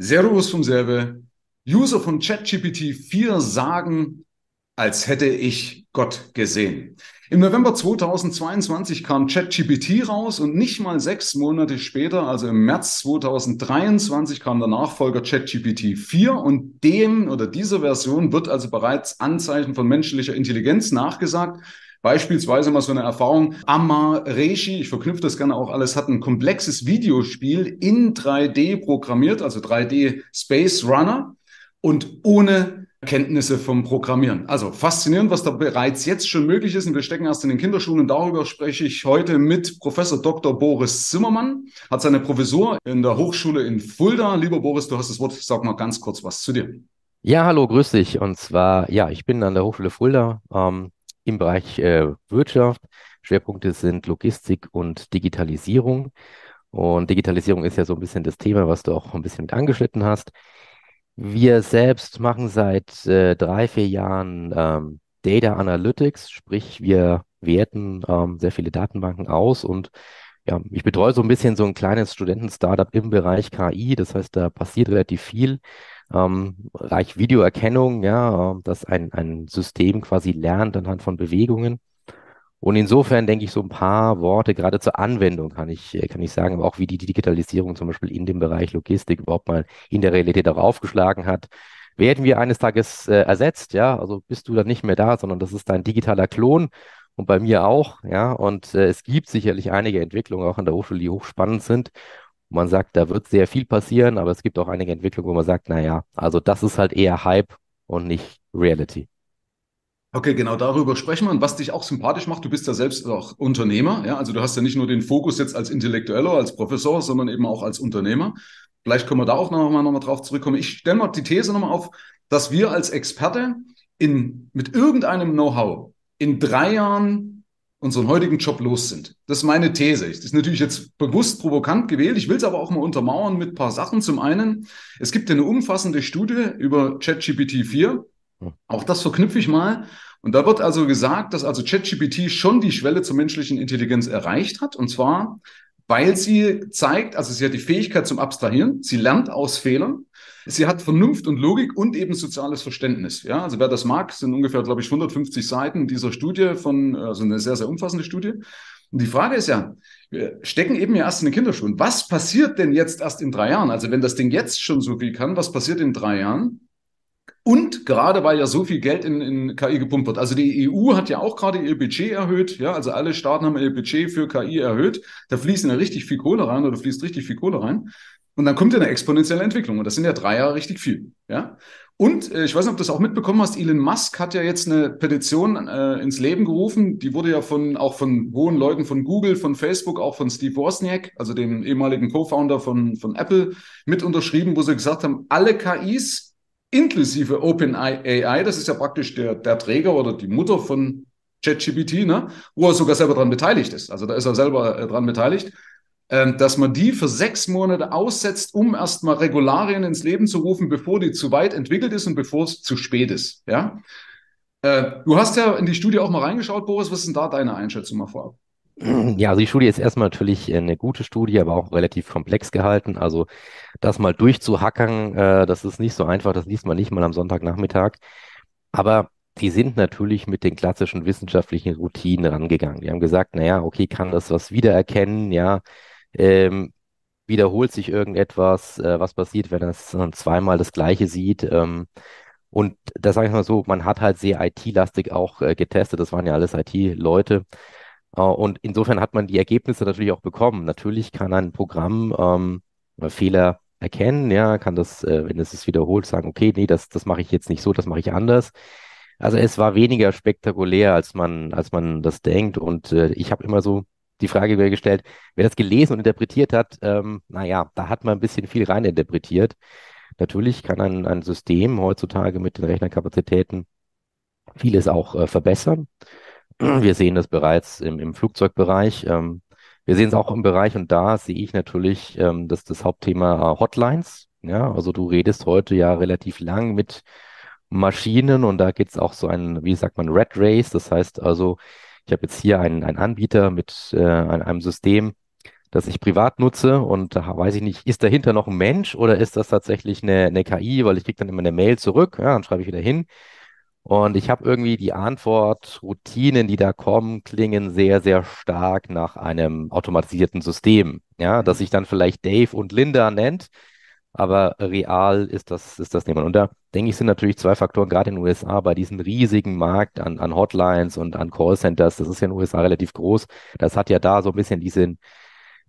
Servus vom Serve. User von ChatGPT 4 sagen, als hätte ich Gott gesehen. Im November 2022 kam ChatGPT raus und nicht mal sechs Monate später, also im März 2023, kam der Nachfolger ChatGPT 4 und dem oder dieser Version wird also bereits Anzeichen von menschlicher Intelligenz nachgesagt. Beispielsweise mal so eine Erfahrung. Amareshi, ich verknüpfe das gerne auch alles, hat ein komplexes Videospiel in 3D programmiert, also 3D Space Runner und ohne Kenntnisse vom Programmieren. Also faszinierend, was da bereits jetzt schon möglich ist. Und wir stecken erst in den Kinderschuhen. Und darüber spreche ich heute mit Professor Dr. Boris Zimmermann. Hat seine Professur in der Hochschule in Fulda. Lieber Boris, du hast das Wort. Sag mal ganz kurz was zu dir. Ja, hallo, grüß dich. Und zwar, ja, ich bin an der Hochschule Fulda ähm, im Bereich äh, Wirtschaft. Schwerpunkte sind Logistik und Digitalisierung. Und Digitalisierung ist ja so ein bisschen das Thema, was du auch ein bisschen mit angeschnitten hast. Wir selbst machen seit äh, drei, vier Jahren ähm, Data Analytics, sprich wir werten ähm, sehr viele Datenbanken aus und ja, ich betreue so ein bisschen so ein kleines Studenten-Startup im Bereich KI. Das heißt, da passiert relativ viel. Ähm, Bereich Videoerkennung, ja, äh, dass ein, ein System quasi lernt anhand von Bewegungen. Und insofern denke ich so ein paar Worte gerade zur Anwendung kann ich, äh, kann ich sagen, aber auch wie die Digitalisierung zum Beispiel in dem Bereich Logistik überhaupt mal in der Realität auch aufgeschlagen hat. Werden wir eines Tages äh, ersetzt, ja, also bist du dann nicht mehr da, sondern das ist dein digitaler Klon und bei mir auch, ja, und äh, es gibt sicherlich einige Entwicklungen auch an der Hochschule, die hochspannend sind. Man sagt, da wird sehr viel passieren, aber es gibt auch einige Entwicklungen, wo man sagt, naja, also das ist halt eher Hype und nicht Reality. Okay, genau darüber sprechen wir. Und was dich auch sympathisch macht, du bist ja selbst auch Unternehmer. Ja, also du hast ja nicht nur den Fokus jetzt als Intellektueller, als Professor, sondern eben auch als Unternehmer. Vielleicht können wir da auch nochmal noch mal drauf zurückkommen. Ich stelle mal die These nochmal auf, dass wir als Experte in, mit irgendeinem Know-how in drei Jahren unseren heutigen Job los sind. Das ist meine These. Das ist natürlich jetzt bewusst provokant gewählt. Ich will es aber auch mal untermauern mit ein paar Sachen. Zum einen, es gibt eine umfassende Studie über ChatGPT 4 auch das verknüpfe ich mal. Und da wird also gesagt, dass also ChatGPT schon die Schwelle zur menschlichen Intelligenz erreicht hat. Und zwar, weil sie zeigt, also sie hat die Fähigkeit zum Abstrahieren, sie lernt aus Fehlern, sie hat Vernunft und Logik und eben soziales Verständnis. Ja, also wer das mag, sind ungefähr, glaube ich, 150 Seiten dieser Studie von, also eine sehr, sehr umfassende Studie. Und die Frage ist ja, wir stecken eben ja erst in den Kinderschuhen. Was passiert denn jetzt erst in drei Jahren? Also wenn das Ding jetzt schon so viel kann, was passiert in drei Jahren? Und gerade weil ja so viel Geld in, in KI gepumpt wird. Also die EU hat ja auch gerade ihr Budget erhöht. Ja, also alle Staaten haben ihr Budget für KI erhöht. Da fließen ja richtig viel Kohle rein oder fließt richtig viel Kohle rein. Und dann kommt ja eine exponentielle Entwicklung. Und das sind ja drei Jahre richtig viel. Ja. Und äh, ich weiß nicht, ob du das auch mitbekommen hast. Elon Musk hat ja jetzt eine Petition äh, ins Leben gerufen. Die wurde ja von auch von hohen Leuten von Google, von Facebook, auch von Steve Wozniak, also dem ehemaligen Co-Founder von von Apple, mit unterschrieben, wo sie gesagt haben, alle KIs inklusive OpenAI, das ist ja praktisch der, der Träger oder die Mutter von ChatGPT, ne? wo er sogar selber dran beteiligt ist. Also da ist er selber äh, dran beteiligt, dass man die für sechs Monate aussetzt, um erstmal Regularien ins Leben zu rufen, bevor die zu weit entwickelt ist und bevor es zu spät ist. Ja? Äh, du hast ja in die Studie auch mal reingeschaut, Boris. Was ist denn da deine Einschätzung mal vorab? Ja, also die Studie ist erstmal natürlich eine gute Studie, aber auch relativ komplex gehalten. Also das mal durchzuhackern, äh, das ist nicht so einfach, das liest man nicht mal am Sonntagnachmittag. Aber die sind natürlich mit den klassischen wissenschaftlichen Routinen rangegangen. Die haben gesagt, naja, okay, kann das was wiedererkennen, ja, ähm, wiederholt sich irgendetwas, äh, was passiert, wenn es zweimal das Gleiche sieht. Ähm, und da sage ich mal so, man hat halt sehr IT-lastig auch äh, getestet, das waren ja alles IT-Leute. Äh, und insofern hat man die Ergebnisse natürlich auch bekommen. Natürlich kann ein Programm ähm, Fehler erkennen, ja, kann das, äh, wenn es es wiederholt, sagen, okay, nee, das, das mache ich jetzt nicht so, das mache ich anders. Also es war weniger spektakulär, als man, als man das denkt. Und äh, ich habe immer so die Frage gestellt, wer das gelesen und interpretiert hat, ähm, naja, da hat man ein bisschen viel reininterpretiert. Natürlich kann ein, ein System heutzutage mit den Rechnerkapazitäten vieles auch äh, verbessern. Wir sehen das bereits im, im Flugzeugbereich. Ähm, wir sehen es auch im Bereich und da sehe ich natürlich ähm, das, das Hauptthema äh, Hotlines. Ja, also du redest heute ja relativ lang mit Maschinen und da geht es auch so ein, wie sagt man, Red Race. Das heißt also, ich habe jetzt hier einen, einen Anbieter mit äh, einem System, das ich privat nutze und da weiß ich nicht, ist dahinter noch ein Mensch oder ist das tatsächlich eine, eine KI, weil ich kriege dann immer eine Mail zurück, ja, dann schreibe ich wieder hin. Und ich habe irgendwie die Antwort, Routinen, die da kommen, klingen sehr, sehr stark nach einem automatisierten System. Ja, dass sich dann vielleicht Dave und Linda nennt, aber real ist das, ist das niemand. Und da denke ich, sind natürlich zwei Faktoren, gerade in den USA, bei diesem riesigen Markt an, an Hotlines und an Callcenters, das ist ja in den USA relativ groß. Das hat ja da so ein bisschen diesen,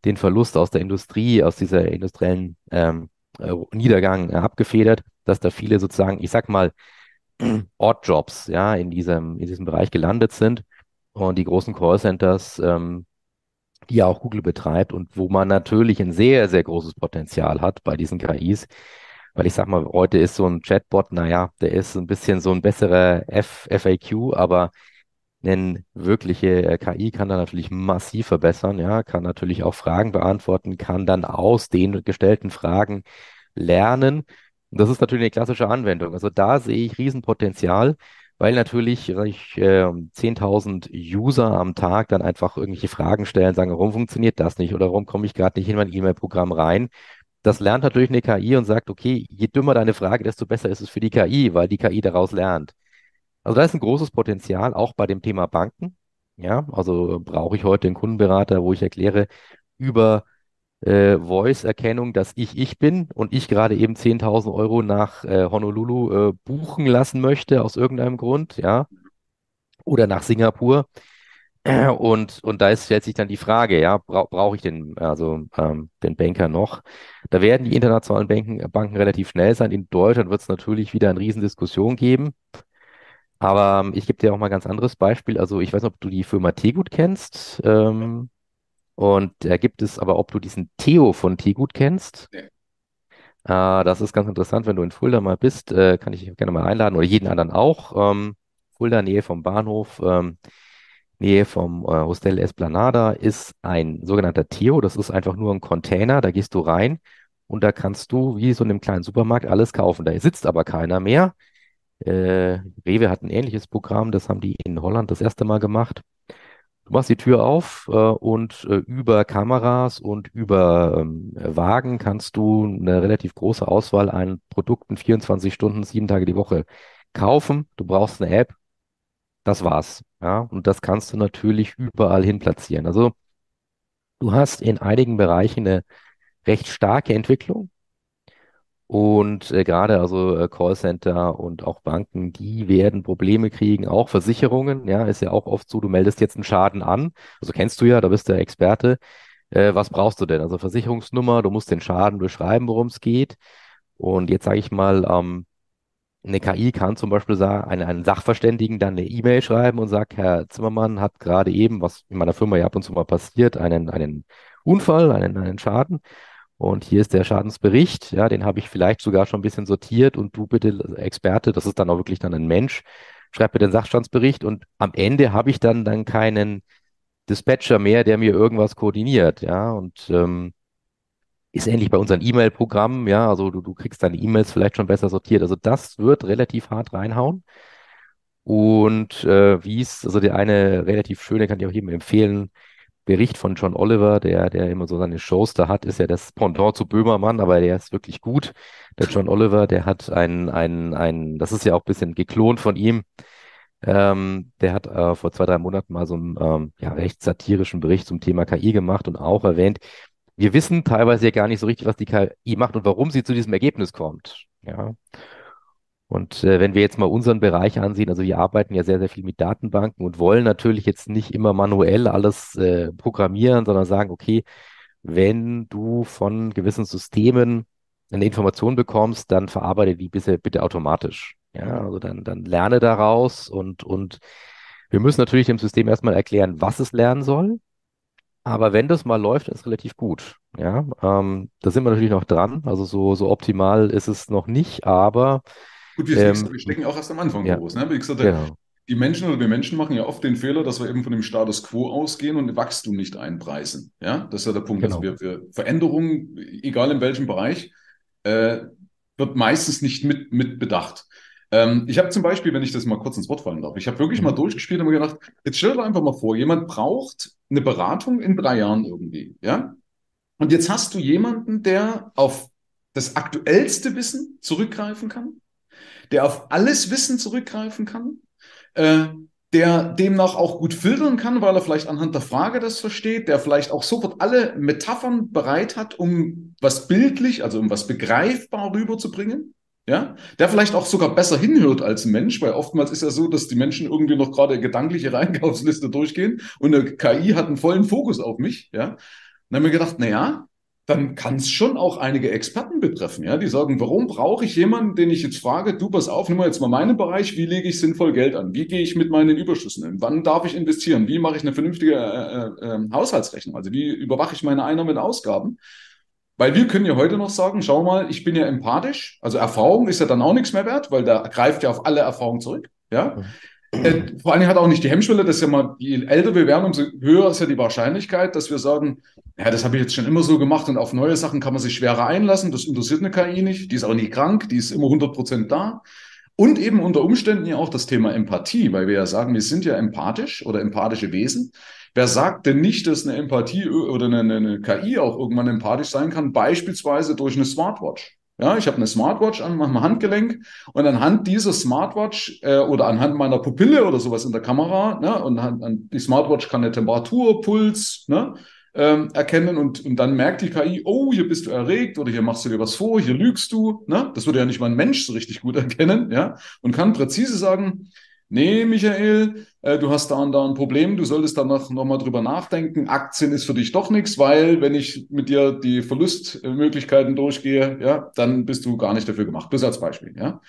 den Verlust aus der Industrie, aus dieser industriellen ähm, äh, Niedergang abgefedert, dass da viele sozusagen, ich sag mal, Oddjobs, ja, in diesem, in diesem Bereich gelandet sind. Und die großen Callcenters, ähm, die ja auch Google betreibt und wo man natürlich ein sehr, sehr großes Potenzial hat bei diesen KIs. Weil ich sag mal, heute ist so ein Chatbot, naja, der ist ein bisschen so ein besserer F FAQ, aber eine wirkliche äh, KI kann da natürlich massiv verbessern, ja, kann natürlich auch Fragen beantworten, kann dann aus den gestellten Fragen lernen. Und das ist natürlich eine klassische Anwendung. Also da sehe ich Riesenpotenzial, weil natürlich ich, äh, 10.000 User am Tag dann einfach irgendwelche Fragen stellen, sagen, warum funktioniert das nicht oder warum komme ich gerade nicht in mein E-Mail-Programm rein. Das lernt natürlich eine KI und sagt, okay, je dümmer deine Frage, desto besser ist es für die KI, weil die KI daraus lernt. Also da ist ein großes Potenzial, auch bei dem Thema Banken. Ja, also brauche ich heute einen Kundenberater, wo ich erkläre über äh, Voice-Erkennung, dass ich ich bin und ich gerade eben 10.000 Euro nach äh, Honolulu äh, buchen lassen möchte aus irgendeinem Grund, ja, oder nach Singapur. Und, und da ist, stellt sich dann die Frage, ja, bra brauche ich den, also ähm, den Banker noch? Da werden die internationalen Banken, Banken relativ schnell sein. In Deutschland wird es natürlich wieder eine Riesendiskussion geben. Aber ähm, ich gebe dir auch mal ein ganz anderes Beispiel. Also ich weiß nicht, ob du die Firma Tegut kennst. Ähm, und da gibt es aber, ob du diesen Theo von Tegut kennst. Ja. Äh, das ist ganz interessant, wenn du in Fulda mal bist, äh, kann ich dich gerne mal einladen oder jeden anderen auch. Ähm, Fulda, Nähe vom Bahnhof, ähm, Nähe vom äh, Hostel Esplanada ist ein sogenannter Theo. Das ist einfach nur ein Container, da gehst du rein und da kannst du wie so in einem kleinen Supermarkt alles kaufen. Da sitzt aber keiner mehr. Äh, Rewe hat ein ähnliches Programm, das haben die in Holland das erste Mal gemacht. Du machst die Tür auf äh, und äh, über Kameras und über ähm, Wagen kannst du eine relativ große Auswahl an Produkten 24 Stunden, sieben Tage die Woche kaufen. Du brauchst eine App. Das war's. Ja, und das kannst du natürlich überall hin platzieren. Also du hast in einigen Bereichen eine recht starke Entwicklung. Und äh, gerade also äh, Callcenter und auch Banken, die werden Probleme kriegen, auch Versicherungen, ja, ist ja auch oft so, du meldest jetzt einen Schaden an, also kennst du ja, da bist du der Experte. Äh, was brauchst du denn? Also Versicherungsnummer, du musst den Schaden beschreiben, worum es geht. Und jetzt sage ich mal, ähm, eine KI kann zum Beispiel sagen, einen, einen Sachverständigen dann eine E-Mail schreiben und sagt, Herr Zimmermann hat gerade eben, was in meiner Firma ja ab und zu mal passiert, einen, einen Unfall, einen, einen Schaden. Und hier ist der Schadensbericht, ja, den habe ich vielleicht sogar schon ein bisschen sortiert. Und du bitte Experte, das ist dann auch wirklich dann ein Mensch, schreib mir den Sachstandsbericht. Und am Ende habe ich dann dann keinen Dispatcher mehr, der mir irgendwas koordiniert, ja, und ähm, ist ähnlich bei unseren E-Mail-Programmen, ja, also du, du kriegst deine E-Mails vielleicht schon besser sortiert. Also das wird relativ hart reinhauen. Und äh, wie es, also der eine relativ schöne, kann ich auch jedem empfehlen, Bericht von John Oliver, der, der immer so seine Shows da hat, ist ja das Pendant zu Böhmermann, aber der ist wirklich gut. Der John Oliver, der hat ein, ein, ein, das ist ja auch ein bisschen geklont von ihm. Ähm, der hat äh, vor zwei, drei Monaten mal so einen ähm, ja, recht satirischen Bericht zum Thema KI gemacht und auch erwähnt, wir wissen teilweise ja gar nicht so richtig, was die KI macht und warum sie zu diesem Ergebnis kommt. Ja. Und äh, wenn wir jetzt mal unseren Bereich ansehen, also wir arbeiten ja sehr, sehr viel mit Datenbanken und wollen natürlich jetzt nicht immer manuell alles äh, programmieren, sondern sagen, okay, wenn du von gewissen Systemen eine Information bekommst, dann verarbeite die bitte, bitte automatisch. Ja, also dann, dann lerne daraus und, und wir müssen natürlich dem System erstmal erklären, was es lernen soll. Aber wenn das mal läuft, ist relativ gut. Ja, ähm, da sind wir natürlich noch dran. Also so, so optimal ist es noch nicht, aber Gut, wir, ähm, wir stecken auch erst am Anfang ja, groß. Ne? Wie gesagt, genau. die Menschen oder wir Menschen machen ja oft den Fehler, dass wir eben von dem Status quo ausgehen und Wachstum nicht einpreisen. Ja, das ist ja der Punkt. Also genau. Also wir, wir Veränderungen, egal in welchem Bereich, äh, wird meistens nicht mit, mit bedacht. Ähm, ich habe zum Beispiel, wenn ich das mal kurz ins Wort fallen darf, ich habe wirklich mhm. mal durchgespielt und mir gedacht, jetzt stell dir einfach mal vor, jemand braucht eine Beratung in drei Jahren irgendwie, ja? Und jetzt hast du jemanden, der auf das aktuellste Wissen zurückgreifen kann, der auf alles Wissen zurückgreifen kann, äh, der demnach auch gut filtern kann, weil er vielleicht anhand der Frage das versteht, der vielleicht auch sofort alle Metaphern bereit hat, um was bildlich, also um was begreifbar rüberzubringen. Ja, der vielleicht auch sogar besser hinhört als ein Mensch, weil oftmals ist ja so, dass die Menschen irgendwie noch gerade gedankliche Einkaufsliste durchgehen und eine KI hat einen vollen Fokus auf mich. Ja, dann haben wir gedacht, na ja, dann kann es schon auch einige Experten betreffen, ja, die sagen, warum brauche ich jemanden, den ich jetzt frage, du pass auf, nimm mal jetzt mal meinen Bereich, wie lege ich sinnvoll Geld an? Wie gehe ich mit meinen Überschüssen um? Wann darf ich investieren? Wie mache ich eine vernünftige äh, äh, ähm, Haushaltsrechnung? Also wie überwache ich meine Einnahmen und Ausgaben? Weil wir können ja heute noch sagen, schau mal, ich bin ja empathisch, also Erfahrung ist ja dann auch nichts mehr wert, weil da greift ja auf alle Erfahrungen zurück, ja. Mhm. Äh, vor allen Dingen hat auch nicht die Hemmschwelle, dass ja mal, je älter wir werden, umso höher ist ja die Wahrscheinlichkeit, dass wir sagen, ja, das habe ich jetzt schon immer so gemacht und auf neue Sachen kann man sich schwerer einlassen. Das interessiert eine KI nicht. Die ist auch nie krank, die ist immer 100 Prozent da. Und eben unter Umständen ja auch das Thema Empathie, weil wir ja sagen, wir sind ja empathisch oder empathische Wesen. Wer sagt denn nicht, dass eine Empathie oder eine, eine KI auch irgendwann empathisch sein kann, beispielsweise durch eine Smartwatch? Ja, ich habe eine Smartwatch an meinem Handgelenk und anhand dieser Smartwatch äh, oder anhand meiner Pupille oder sowas in der Kamera, ne, und an, an, die Smartwatch kann eine Temperatur, Puls, ne, ähm, erkennen und, und dann merkt die KI, oh, hier bist du erregt oder hier machst du dir was vor, hier lügst du, ne? Das würde ja nicht mal ein Mensch so richtig gut erkennen, ja, und kann präzise sagen, nee, Michael, äh, du hast da und da ein Problem, du solltest danach nochmal drüber nachdenken. Aktien ist für dich doch nichts, weil wenn ich mit dir die Verlustmöglichkeiten durchgehe, ja, dann bist du gar nicht dafür gemacht. Bis als Beispiel, ja.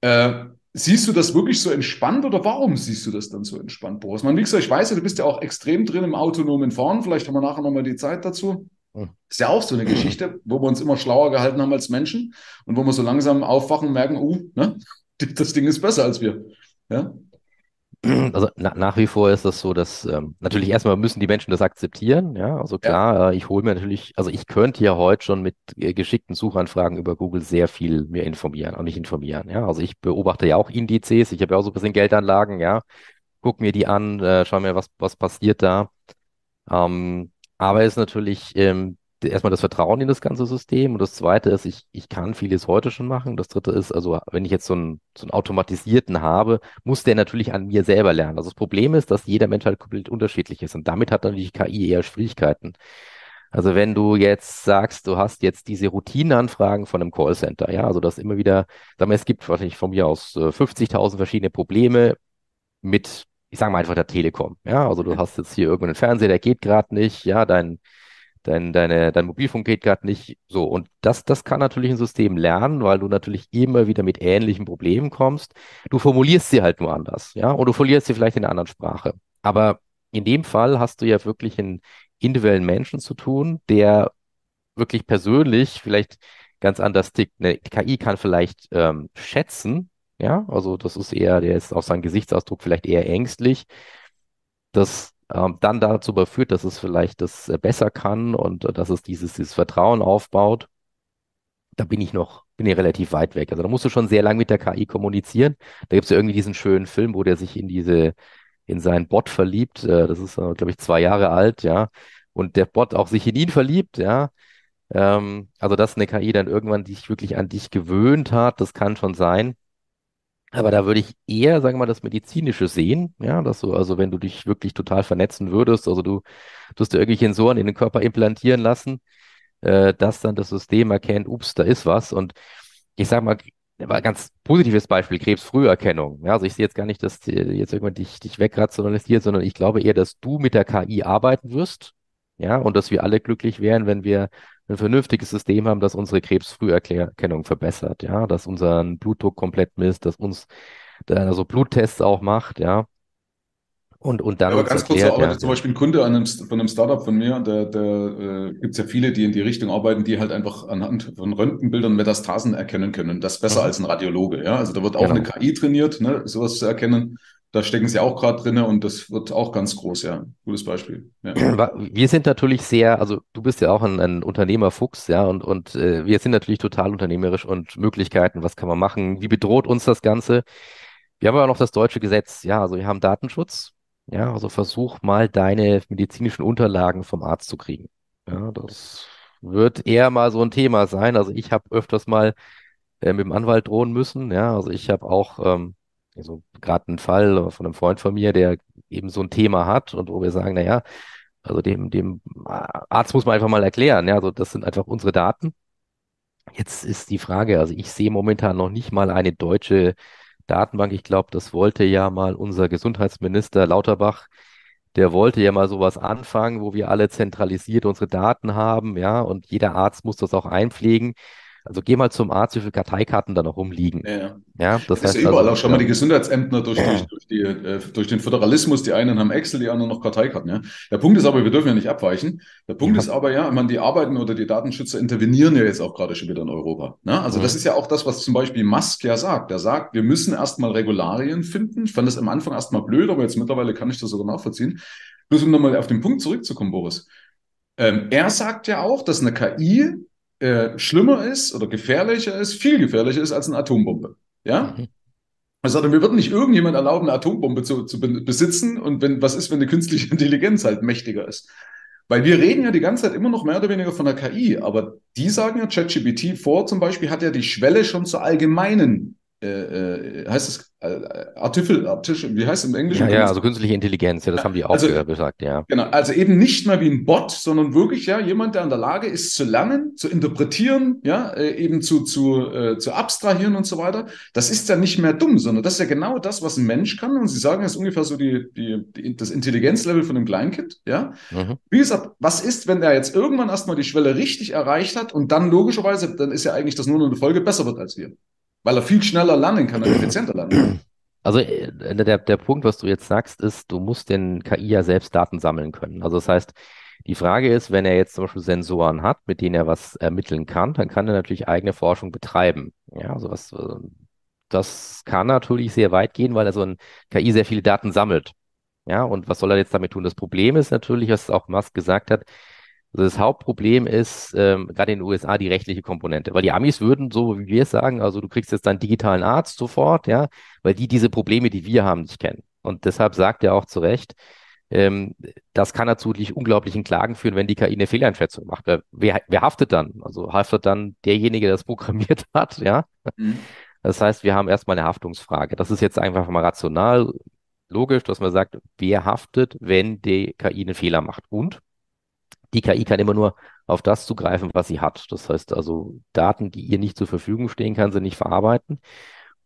Äh, siehst du das wirklich so entspannt oder warum siehst du das dann so entspannt, Boris? Man, wie gesagt, ich weiß ja, du bist ja auch extrem drin im autonomen Fahren. Vielleicht haben wir nachher nochmal die Zeit dazu. Hm. Ist ja auch so eine Geschichte, wo wir uns immer schlauer gehalten haben als Menschen und wo wir so langsam aufwachen und merken, uh, ne, das Ding ist besser als wir. Ja? Also na, nach wie vor ist das so, dass ähm, natürlich erstmal müssen die Menschen das akzeptieren. Ja, also klar, ja. äh, ich hole mir natürlich, also ich könnte ja heute schon mit äh, geschickten Suchanfragen über Google sehr viel mehr informieren, auch nicht informieren. Ja, also ich beobachte ja auch Indizes, ich habe ja auch so ein bisschen Geldanlagen, ja, guck mir die an, äh, schau mir, was, was passiert da. Ähm, aber es ist natürlich ähm, erstmal das Vertrauen in das ganze System und das zweite ist, ich, ich kann vieles heute schon machen. Das dritte ist, also wenn ich jetzt so einen, so einen automatisierten habe, muss der natürlich an mir selber lernen. Also das Problem ist, dass jeder Mensch halt komplett unterschiedlich ist und damit hat natürlich KI eher Schwierigkeiten. Also wenn du jetzt sagst, du hast jetzt diese Routinenanfragen von einem Callcenter, ja, also das immer wieder, sagen wir, es gibt wahrscheinlich von mir aus 50.000 äh, verschiedene Probleme mit, ich sage mal einfach der Telekom, ja, also du hast jetzt hier irgendeinen Fernseher, der geht gerade nicht, ja, dein dein, deine, dein Mobilfunk geht gerade nicht so. Und das, das kann natürlich ein System lernen, weil du natürlich immer wieder mit ähnlichen Problemen kommst. Du formulierst sie halt nur anders, ja, und du formulierst sie vielleicht in einer anderen Sprache. Aber in dem Fall hast du ja wirklich einen individuellen Menschen zu tun, der wirklich persönlich vielleicht ganz anders tickt. Eine KI kann vielleicht ähm, schätzen, ja, also das ist eher, der ist auf seinen Gesichtsausdruck vielleicht eher ängstlich. Das ähm, dann dazu überführt, dass es vielleicht das äh, besser kann und äh, dass es dieses, dieses Vertrauen aufbaut, da bin ich noch, bin ich relativ weit weg. Also da musst du schon sehr lange mit der KI kommunizieren. Da gibt es ja irgendwie diesen schönen Film, wo der sich in diese, in seinen Bot verliebt. Äh, das ist, glaube ich, zwei Jahre alt, ja. Und der Bot auch sich in ihn verliebt, ja. Ähm, also, dass eine KI dann irgendwann dich wirklich an dich gewöhnt hat, das kann schon sein. Aber da würde ich eher, sagen wir mal, das Medizinische sehen, ja, dass du, also wenn du dich wirklich total vernetzen würdest, also du tust dir irgendwelche Sensoren in den Körper implantieren lassen, äh, dass dann das System erkennt, ups, da ist was. Und ich sage mal, ein ganz positives Beispiel, Krebsfrüherkennung. Ja, also ich sehe jetzt gar nicht, dass jetzt irgendwann dich, dich wegrationalisiert, sondern ich glaube eher, dass du mit der KI arbeiten wirst, ja, und dass wir alle glücklich wären, wenn wir ein vernünftiges System haben, das unsere Krebsfrüherkennung verbessert, ja, dass unseren Blutdruck komplett misst, dass uns also Bluttests auch macht, ja. Und, und dann. Aber ganz kurz, erklärt, arbeitet ja, zum Beispiel ein Kunde an einem, von einem Startup von mir, der, der äh, gibt es ja viele, die in die Richtung arbeiten, die halt einfach anhand von Röntgenbildern Metastasen erkennen können. Das besser mhm. als ein Radiologe, ja. Also da wird auch genau. eine KI trainiert, ne, sowas zu erkennen. Da stecken sie auch gerade drin und das wird auch ganz groß, ja. Gutes Beispiel. Ja. Wir sind natürlich sehr, also du bist ja auch ein, ein Unternehmerfuchs, ja, und, und äh, wir sind natürlich total unternehmerisch und Möglichkeiten, was kann man machen, wie bedroht uns das Ganze? Wir haben aber noch das deutsche Gesetz, ja, also wir haben Datenschutz, ja, also versuch mal deine medizinischen Unterlagen vom Arzt zu kriegen. Ja, das wird eher mal so ein Thema sein. Also ich habe öfters mal äh, mit dem Anwalt drohen müssen. Ja, also ich habe auch ähm, also gerade einen Fall von einem Freund von mir, der eben so ein Thema hat und wo wir sagen, na ja, also dem, dem Arzt muss man einfach mal erklären, ja, also das sind einfach unsere Daten. Jetzt ist die Frage, also ich sehe momentan noch nicht mal eine deutsche Datenbank. Ich glaube, das wollte ja mal unser Gesundheitsminister Lauterbach, der wollte ja mal sowas anfangen, wo wir alle zentralisiert unsere Daten haben, ja, und jeder Arzt muss das auch einpflegen. Also geh mal zum Arzt, wie viele Karteikarten da noch rumliegen. Ja, ja das, das heißt ist überall also, auch schon mal die Gesundheitsämter durch, durch, durch, die, äh, durch den Föderalismus. Die einen haben Excel, die anderen noch Karteikarten. Ja. Der Punkt ist aber, wir dürfen ja nicht abweichen. Der Punkt ja. ist aber, ja, man, die arbeiten oder die Datenschützer intervenieren ja jetzt auch gerade schon wieder in Europa. Ne? Also mhm. das ist ja auch das, was zum Beispiel Musk ja sagt. Er sagt, wir müssen erstmal Regularien finden. Ich fand das am Anfang erstmal blöd, aber jetzt mittlerweile kann ich das sogar nachvollziehen. Bloß um nochmal auf den Punkt zurückzukommen, Boris. Ähm, er sagt ja auch, dass eine KI äh, schlimmer ist oder gefährlicher ist, viel gefährlicher ist als eine Atombombe. Ja? Mhm. Also wir würden nicht irgendjemand erlauben, eine Atombombe zu, zu besitzen und wenn, was ist, wenn eine künstliche Intelligenz halt mächtiger ist? Weil wir reden ja die ganze Zeit immer noch mehr oder weniger von der KI, aber die sagen ja, ChatGPT 4 zum Beispiel hat ja die Schwelle schon zur allgemeinen äh, äh, heißt es äh, Artificial, Artificial, wie heißt es im Englischen? Ja, ja, also künstliche Intelligenz, ja, das ja, haben die auch also, gesagt, ja. Genau, also eben nicht mehr wie ein Bot, sondern wirklich ja jemand, der in der Lage ist zu lernen, zu interpretieren, ja, äh, eben zu, zu, äh, zu abstrahieren und so weiter. Das ist ja nicht mehr dumm, sondern das ist ja genau das, was ein Mensch kann. Und Sie sagen, das ist ungefähr so die, die, die das Intelligenzlevel von einem Kleinkind, ja. Mhm. Wie gesagt, was ist, wenn der jetzt irgendwann erstmal die Schwelle richtig erreicht hat und dann logischerweise, dann ist ja eigentlich das nur noch eine Folge besser wird als wir weil er viel schneller lernen kann und effizienter lernen kann. Also äh, der, der Punkt, was du jetzt sagst, ist, du musst den KI ja selbst Daten sammeln können. Also das heißt, die Frage ist, wenn er jetzt zum Beispiel Sensoren hat, mit denen er was ermitteln kann, dann kann er natürlich eigene Forschung betreiben. Ja, also was, äh, das kann natürlich sehr weit gehen, weil er so ein KI sehr viele Daten sammelt. Ja, und was soll er jetzt damit tun? Das Problem ist natürlich, was auch Musk gesagt hat, also das Hauptproblem ist ähm, gerade in den USA die rechtliche Komponente, weil die Amis würden, so wie wir es sagen, also du kriegst jetzt deinen digitalen Arzt sofort, ja, weil die diese Probleme, die wir haben, nicht kennen. Und deshalb sagt er auch zu Recht, ähm, das kann natürlich unglaublichen Klagen führen, wenn die KI eine Fehleinschätzung macht. Wer, wer haftet dann? Also haftet dann derjenige, der das programmiert hat, ja? Mhm. Das heißt, wir haben erstmal eine Haftungsfrage. Das ist jetzt einfach mal rational, logisch, dass man sagt, wer haftet, wenn die KI einen Fehler macht? Und die KI kann immer nur auf das zugreifen, was sie hat. Das heißt also, Daten, die ihr nicht zur Verfügung stehen kann, sie nicht verarbeiten.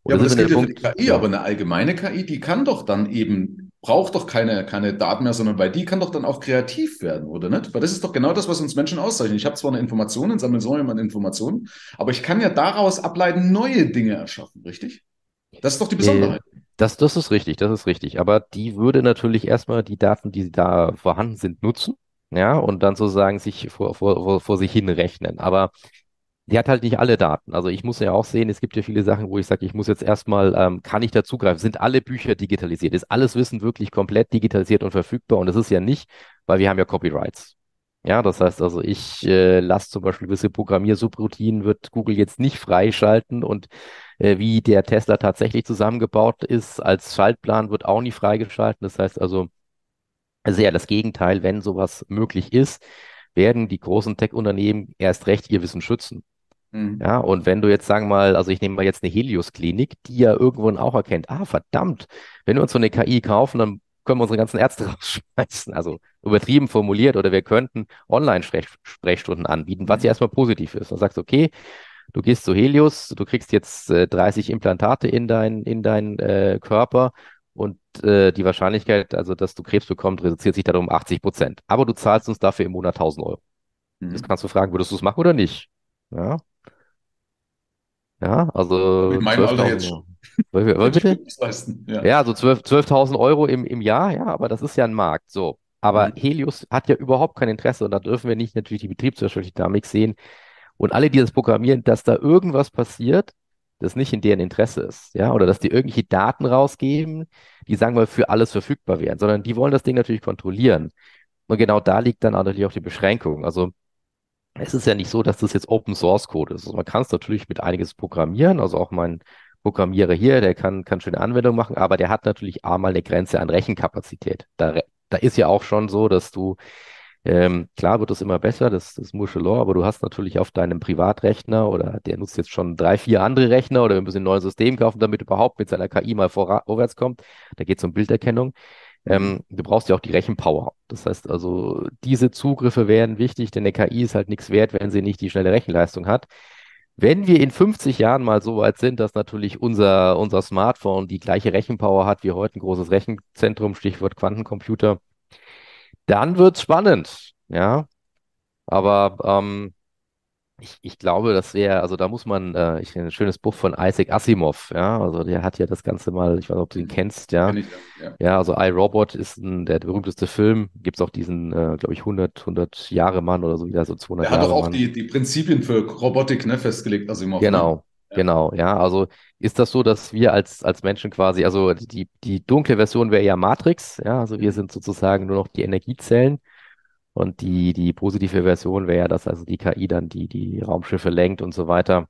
Und ja, aber das, das gilt ja für die KI, aber eine allgemeine KI, die kann doch dann eben, braucht doch keine, keine Daten mehr, sondern bei die kann doch dann auch kreativ werden, oder nicht? Weil das ist doch genau das, was uns Menschen auszeichnet. Ich habe zwar eine Information, sammle so jemand Informationen, aber ich kann ja daraus ableiten, neue Dinge erschaffen, richtig? Das ist doch die Besonderheit. Das, das ist richtig, das ist richtig. Aber die würde natürlich erstmal die Daten, die da vorhanden sind, nutzen ja, und dann sozusagen sich vor, vor, vor sich hin rechnen. Aber die hat halt nicht alle Daten. Also ich muss ja auch sehen, es gibt ja viele Sachen, wo ich sage, ich muss jetzt erstmal, ähm, kann ich da zugreifen? Sind alle Bücher digitalisiert? Ist alles Wissen wirklich komplett digitalisiert und verfügbar? Und das ist ja nicht, weil wir haben ja Copyrights. Ja, das heißt also, ich äh, lasse zum Beispiel gewisse Programmiersubroutinen, wird Google jetzt nicht freischalten und äh, wie der Tesla tatsächlich zusammengebaut ist, als Schaltplan wird auch nicht freigeschalten. Das heißt also, also ja, das Gegenteil, wenn sowas möglich ist, werden die großen Tech-Unternehmen erst recht ihr Wissen schützen. Mhm. Ja, und wenn du jetzt sagen mal, also ich nehme mal jetzt eine Helios-Klinik, die ja irgendwo auch erkennt, ah, verdammt, wenn wir uns so eine KI kaufen, dann können wir unsere ganzen Ärzte rausschmeißen. Also übertrieben formuliert, oder wir könnten Online-Sprechstunden anbieten, was ja erstmal positiv ist. Dann sagst du, okay, du gehst zu Helios, du kriegst jetzt äh, 30 Implantate in deinen in dein, äh, Körper und äh, die Wahrscheinlichkeit, also dass du Krebs bekommst, reduziert sich dann um 80 Prozent. Aber du zahlst uns dafür im Monat 1000 Euro. Mhm. Jetzt kannst du fragen, würdest du es machen oder nicht? Ja. Ja, also. Mit meinem Alter jetzt. Wollen bitte? Ja. ja, so 12.000 12 Euro im, im Jahr, ja, aber das ist ja ein Markt. So. Aber mhm. Helios hat ja überhaupt kein Interesse und da dürfen wir nicht natürlich die betriebswirtschaftliche Dynamik sehen. Und alle, die das programmieren, dass da irgendwas passiert, das nicht in deren Interesse ist, ja, oder dass die irgendwelche Daten rausgeben, die sagen wir für alles verfügbar wären, sondern die wollen das Ding natürlich kontrollieren. Und genau da liegt dann natürlich auch die Beschränkung. Also es ist ja nicht so, dass das jetzt Open Source Code ist. Also man kann es natürlich mit einiges programmieren, also auch mein Programmierer hier, der kann, kann schöne Anwendungen machen, aber der hat natürlich einmal eine Grenze an Rechenkapazität. Da, da ist ja auch schon so, dass du Ähm, klar wird es immer besser, das, das ist Murchelor, aber du hast natürlich auf deinem Privatrechner oder der nutzt jetzt schon drei, vier andere Rechner oder wir müssen ein neues System kaufen, damit überhaupt mit seiner KI mal vorwärts kommt. Da geht es um Bilderkennung. Ähm, du brauchst ja auch die Rechenpower. Das heißt also, diese Zugriffe wären wichtig, denn eine KI ist halt nichts wert, wenn sie nicht die schnelle Rechenleistung hat. Wenn wir in 50 Jahren mal so weit sind, dass natürlich unser, unser Smartphone die gleiche Rechenpower hat wie heute ein großes Rechenzentrum, Stichwort Quantencomputer, dann wird es spannend. Ja, aber ähm, ich, ich glaube, das wäre, also da muss man, äh, ich ein schönes Buch von Isaac Asimov, ja, also der hat ja das Ganze mal, ich weiß nicht, ob du ihn kennst, ja. Ich, ja. ja, also iRobot ist ein, der, berühmteste Film, gibt es auch diesen, äh, glaube ich, 100, 100 Jahre Mann oder so wieder, so 200 Jahre Der hat doch auch die, die Prinzipien für Robotik, ne, festgelegt, Asimov. Genau, ne? genau, ja, also ist das so, dass wir als, als Menschen quasi, also die, die dunkle Version wäre ja Matrix, ja, also wir sind sozusagen nur noch die Energiezellen und die, die positive Version wäre ja, dass also die KI dann die, die Raumschiffe lenkt und so weiter.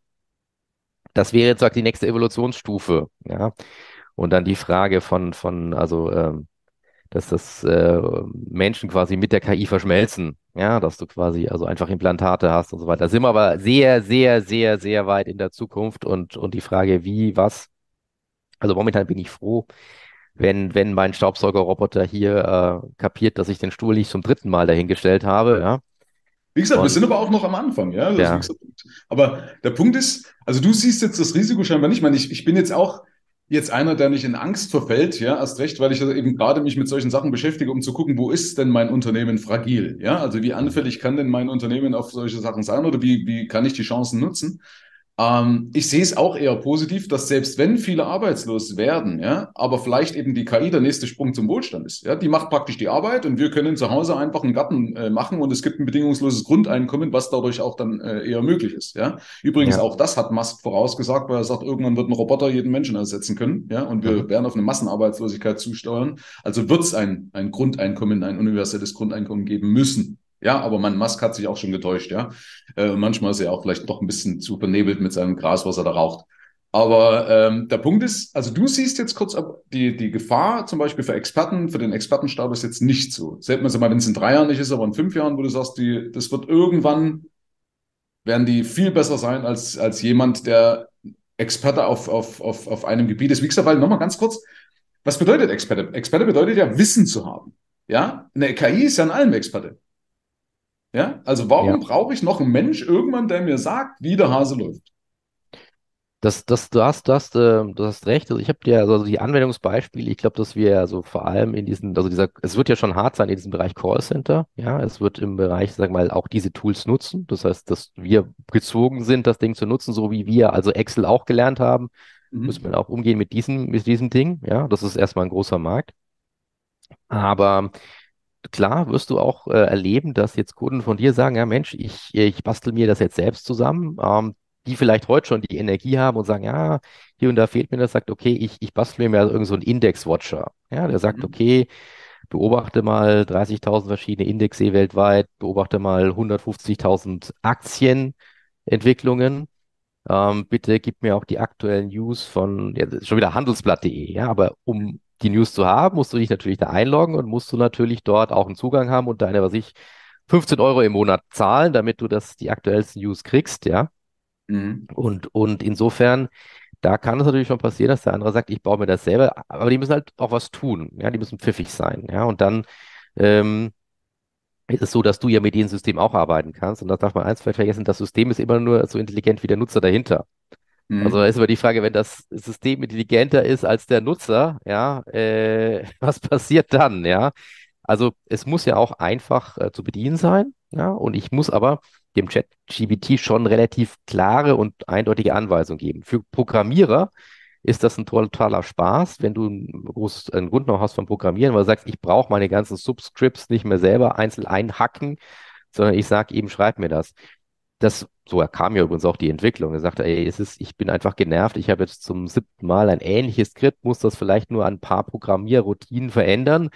Das wäre jetzt auch die nächste Evolutionsstufe, ja. Und dann die Frage von, von also, ähm, dass das äh, Menschen quasi mit der KI verschmelzen, ja, dass du quasi also einfach Implantate hast und so weiter. Da sind wir aber sehr, sehr, sehr, sehr weit in der Zukunft und, und die Frage, wie, was. Also momentan bin ich froh, wenn, wenn mein Staubsaugerroboter hier äh, kapiert, dass ich den Stuhl nicht zum dritten Mal dahingestellt habe, ja. Wie gesagt, und, wir sind aber auch noch am Anfang, ja. ja. aber der Punkt ist, also du siehst jetzt das Risiko scheinbar nicht. Ich meine, ich, ich bin jetzt auch jetzt einer, der nicht in Angst verfällt, ja, erst recht, weil ich eben gerade mich mit solchen Sachen beschäftige, um zu gucken, wo ist denn mein Unternehmen fragil, ja, also wie anfällig kann denn mein Unternehmen auf solche Sachen sein oder wie, wie kann ich die Chancen nutzen? Ähm, ich sehe es auch eher positiv, dass selbst wenn viele arbeitslos werden, ja, aber vielleicht eben die KI der nächste Sprung zum Wohlstand ist. Ja, die macht praktisch die Arbeit und wir können zu Hause einfach einen Garten äh, machen und es gibt ein bedingungsloses Grundeinkommen, was dadurch auch dann äh, eher möglich ist. Ja, übrigens ja. auch das hat Musk vorausgesagt, weil er sagt, irgendwann wird ein Roboter jeden Menschen ersetzen können. Ja, und wir mhm. werden auf eine Massenarbeitslosigkeit zusteuern. Also wird es ein, ein Grundeinkommen, ein universelles Grundeinkommen geben müssen. Ja, aber man, Musk hat sich auch schon getäuscht, ja. Äh, manchmal ist er auch vielleicht doch ein bisschen zu vernebelt mit seinem Gras, was er da raucht. Aber ähm, der Punkt ist, also du siehst jetzt kurz die, die Gefahr zum Beispiel für Experten, für den Expertenstatus jetzt nicht so. Selbst mal, wenn es in drei Jahren nicht ist, aber in fünf Jahren, wo du sagst, die, das wird irgendwann, werden die viel besser sein als, als jemand, der Experte auf, auf, auf, auf einem Gebiet ist. Wie gesagt, weil nochmal ganz kurz, was bedeutet Experte? Experte bedeutet ja Wissen zu haben. Ja, eine KI ist ja in allem Experte. Ja, also warum ja. brauche ich noch einen Mensch irgendwann, der mir sagt, wie der Hase läuft? Das, das, du hast, du hast, äh, du hast recht. Also ich habe dir also die Anwendungsbeispiele, ich glaube, dass wir also vor allem in diesen, also dieser, es wird ja schon hart sein in diesem Bereich Callcenter, ja, es wird im Bereich, sag mal, auch diese Tools nutzen. Das heißt, dass wir gezwungen sind, das Ding zu nutzen, so wie wir also Excel auch gelernt haben, mhm. müssen wir auch umgehen mit diesem, mit diesem Ding. Ja, das ist erstmal ein großer Markt. Aber klar wirst du auch äh, erleben, dass jetzt Kunden von dir sagen, ja Mensch, ich, ich bastel mir das jetzt selbst zusammen, ähm, die vielleicht heute schon die Energie haben und sagen, ja, hier und da fehlt mir das, sagt, okay, ich, ich bastel mir mal irgend so einen Index-Watcher. Ja, der sagt, mhm. okay, beobachte mal 30.000 verschiedene Indexe weltweit, beobachte mal 150.000 Aktienentwicklungen. Ähm, bitte gib mir auch die aktuellen News von, ja, schon wieder handelsblatt.de, ja, aber um die News zu haben, musst du dich natürlich da einloggen und musst du natürlich dort auch einen Zugang haben und deine, was ich, 15 Euro im Monat zahlen, damit du das, die aktuellsten News kriegst, ja. Mhm. Und, und insofern, da kann es natürlich schon passieren, dass der andere sagt, ich baue mir das selber, aber die müssen halt auch was tun, ja, die müssen pfiffig sein, ja, und dann ähm, ist es so, dass du ja mit diesem System auch arbeiten kannst und das darf man eins vielleicht vergessen, das System ist immer nur so intelligent wie der Nutzer dahinter. Mhm. Also ist immer die Frage, wenn das System intelligenter ist als der Nutzer, ja, äh, was passiert dann, ja? Also es muss ja auch einfach äh, zu bedienen sein, ja, und ich muss aber dem Chat-GBT schon relativ klare und eindeutige Anweisungen geben. Für Programmierer ist das ein totaler Spaß, wenn du einen, groß, einen Grund noch hast vom Programmieren, weil du sagst, ich brauche meine ganzen Subscripts nicht mehr selber einzeln einhacken, sondern ich sage eben, schreib mir das das, so kam ja übrigens auch die Entwicklung. Er sagte, ey, es ist, ich bin einfach genervt, ich habe jetzt zum siebten Mal ein ähnliches Skript, muss das vielleicht nur ein paar Programmierroutinen verändern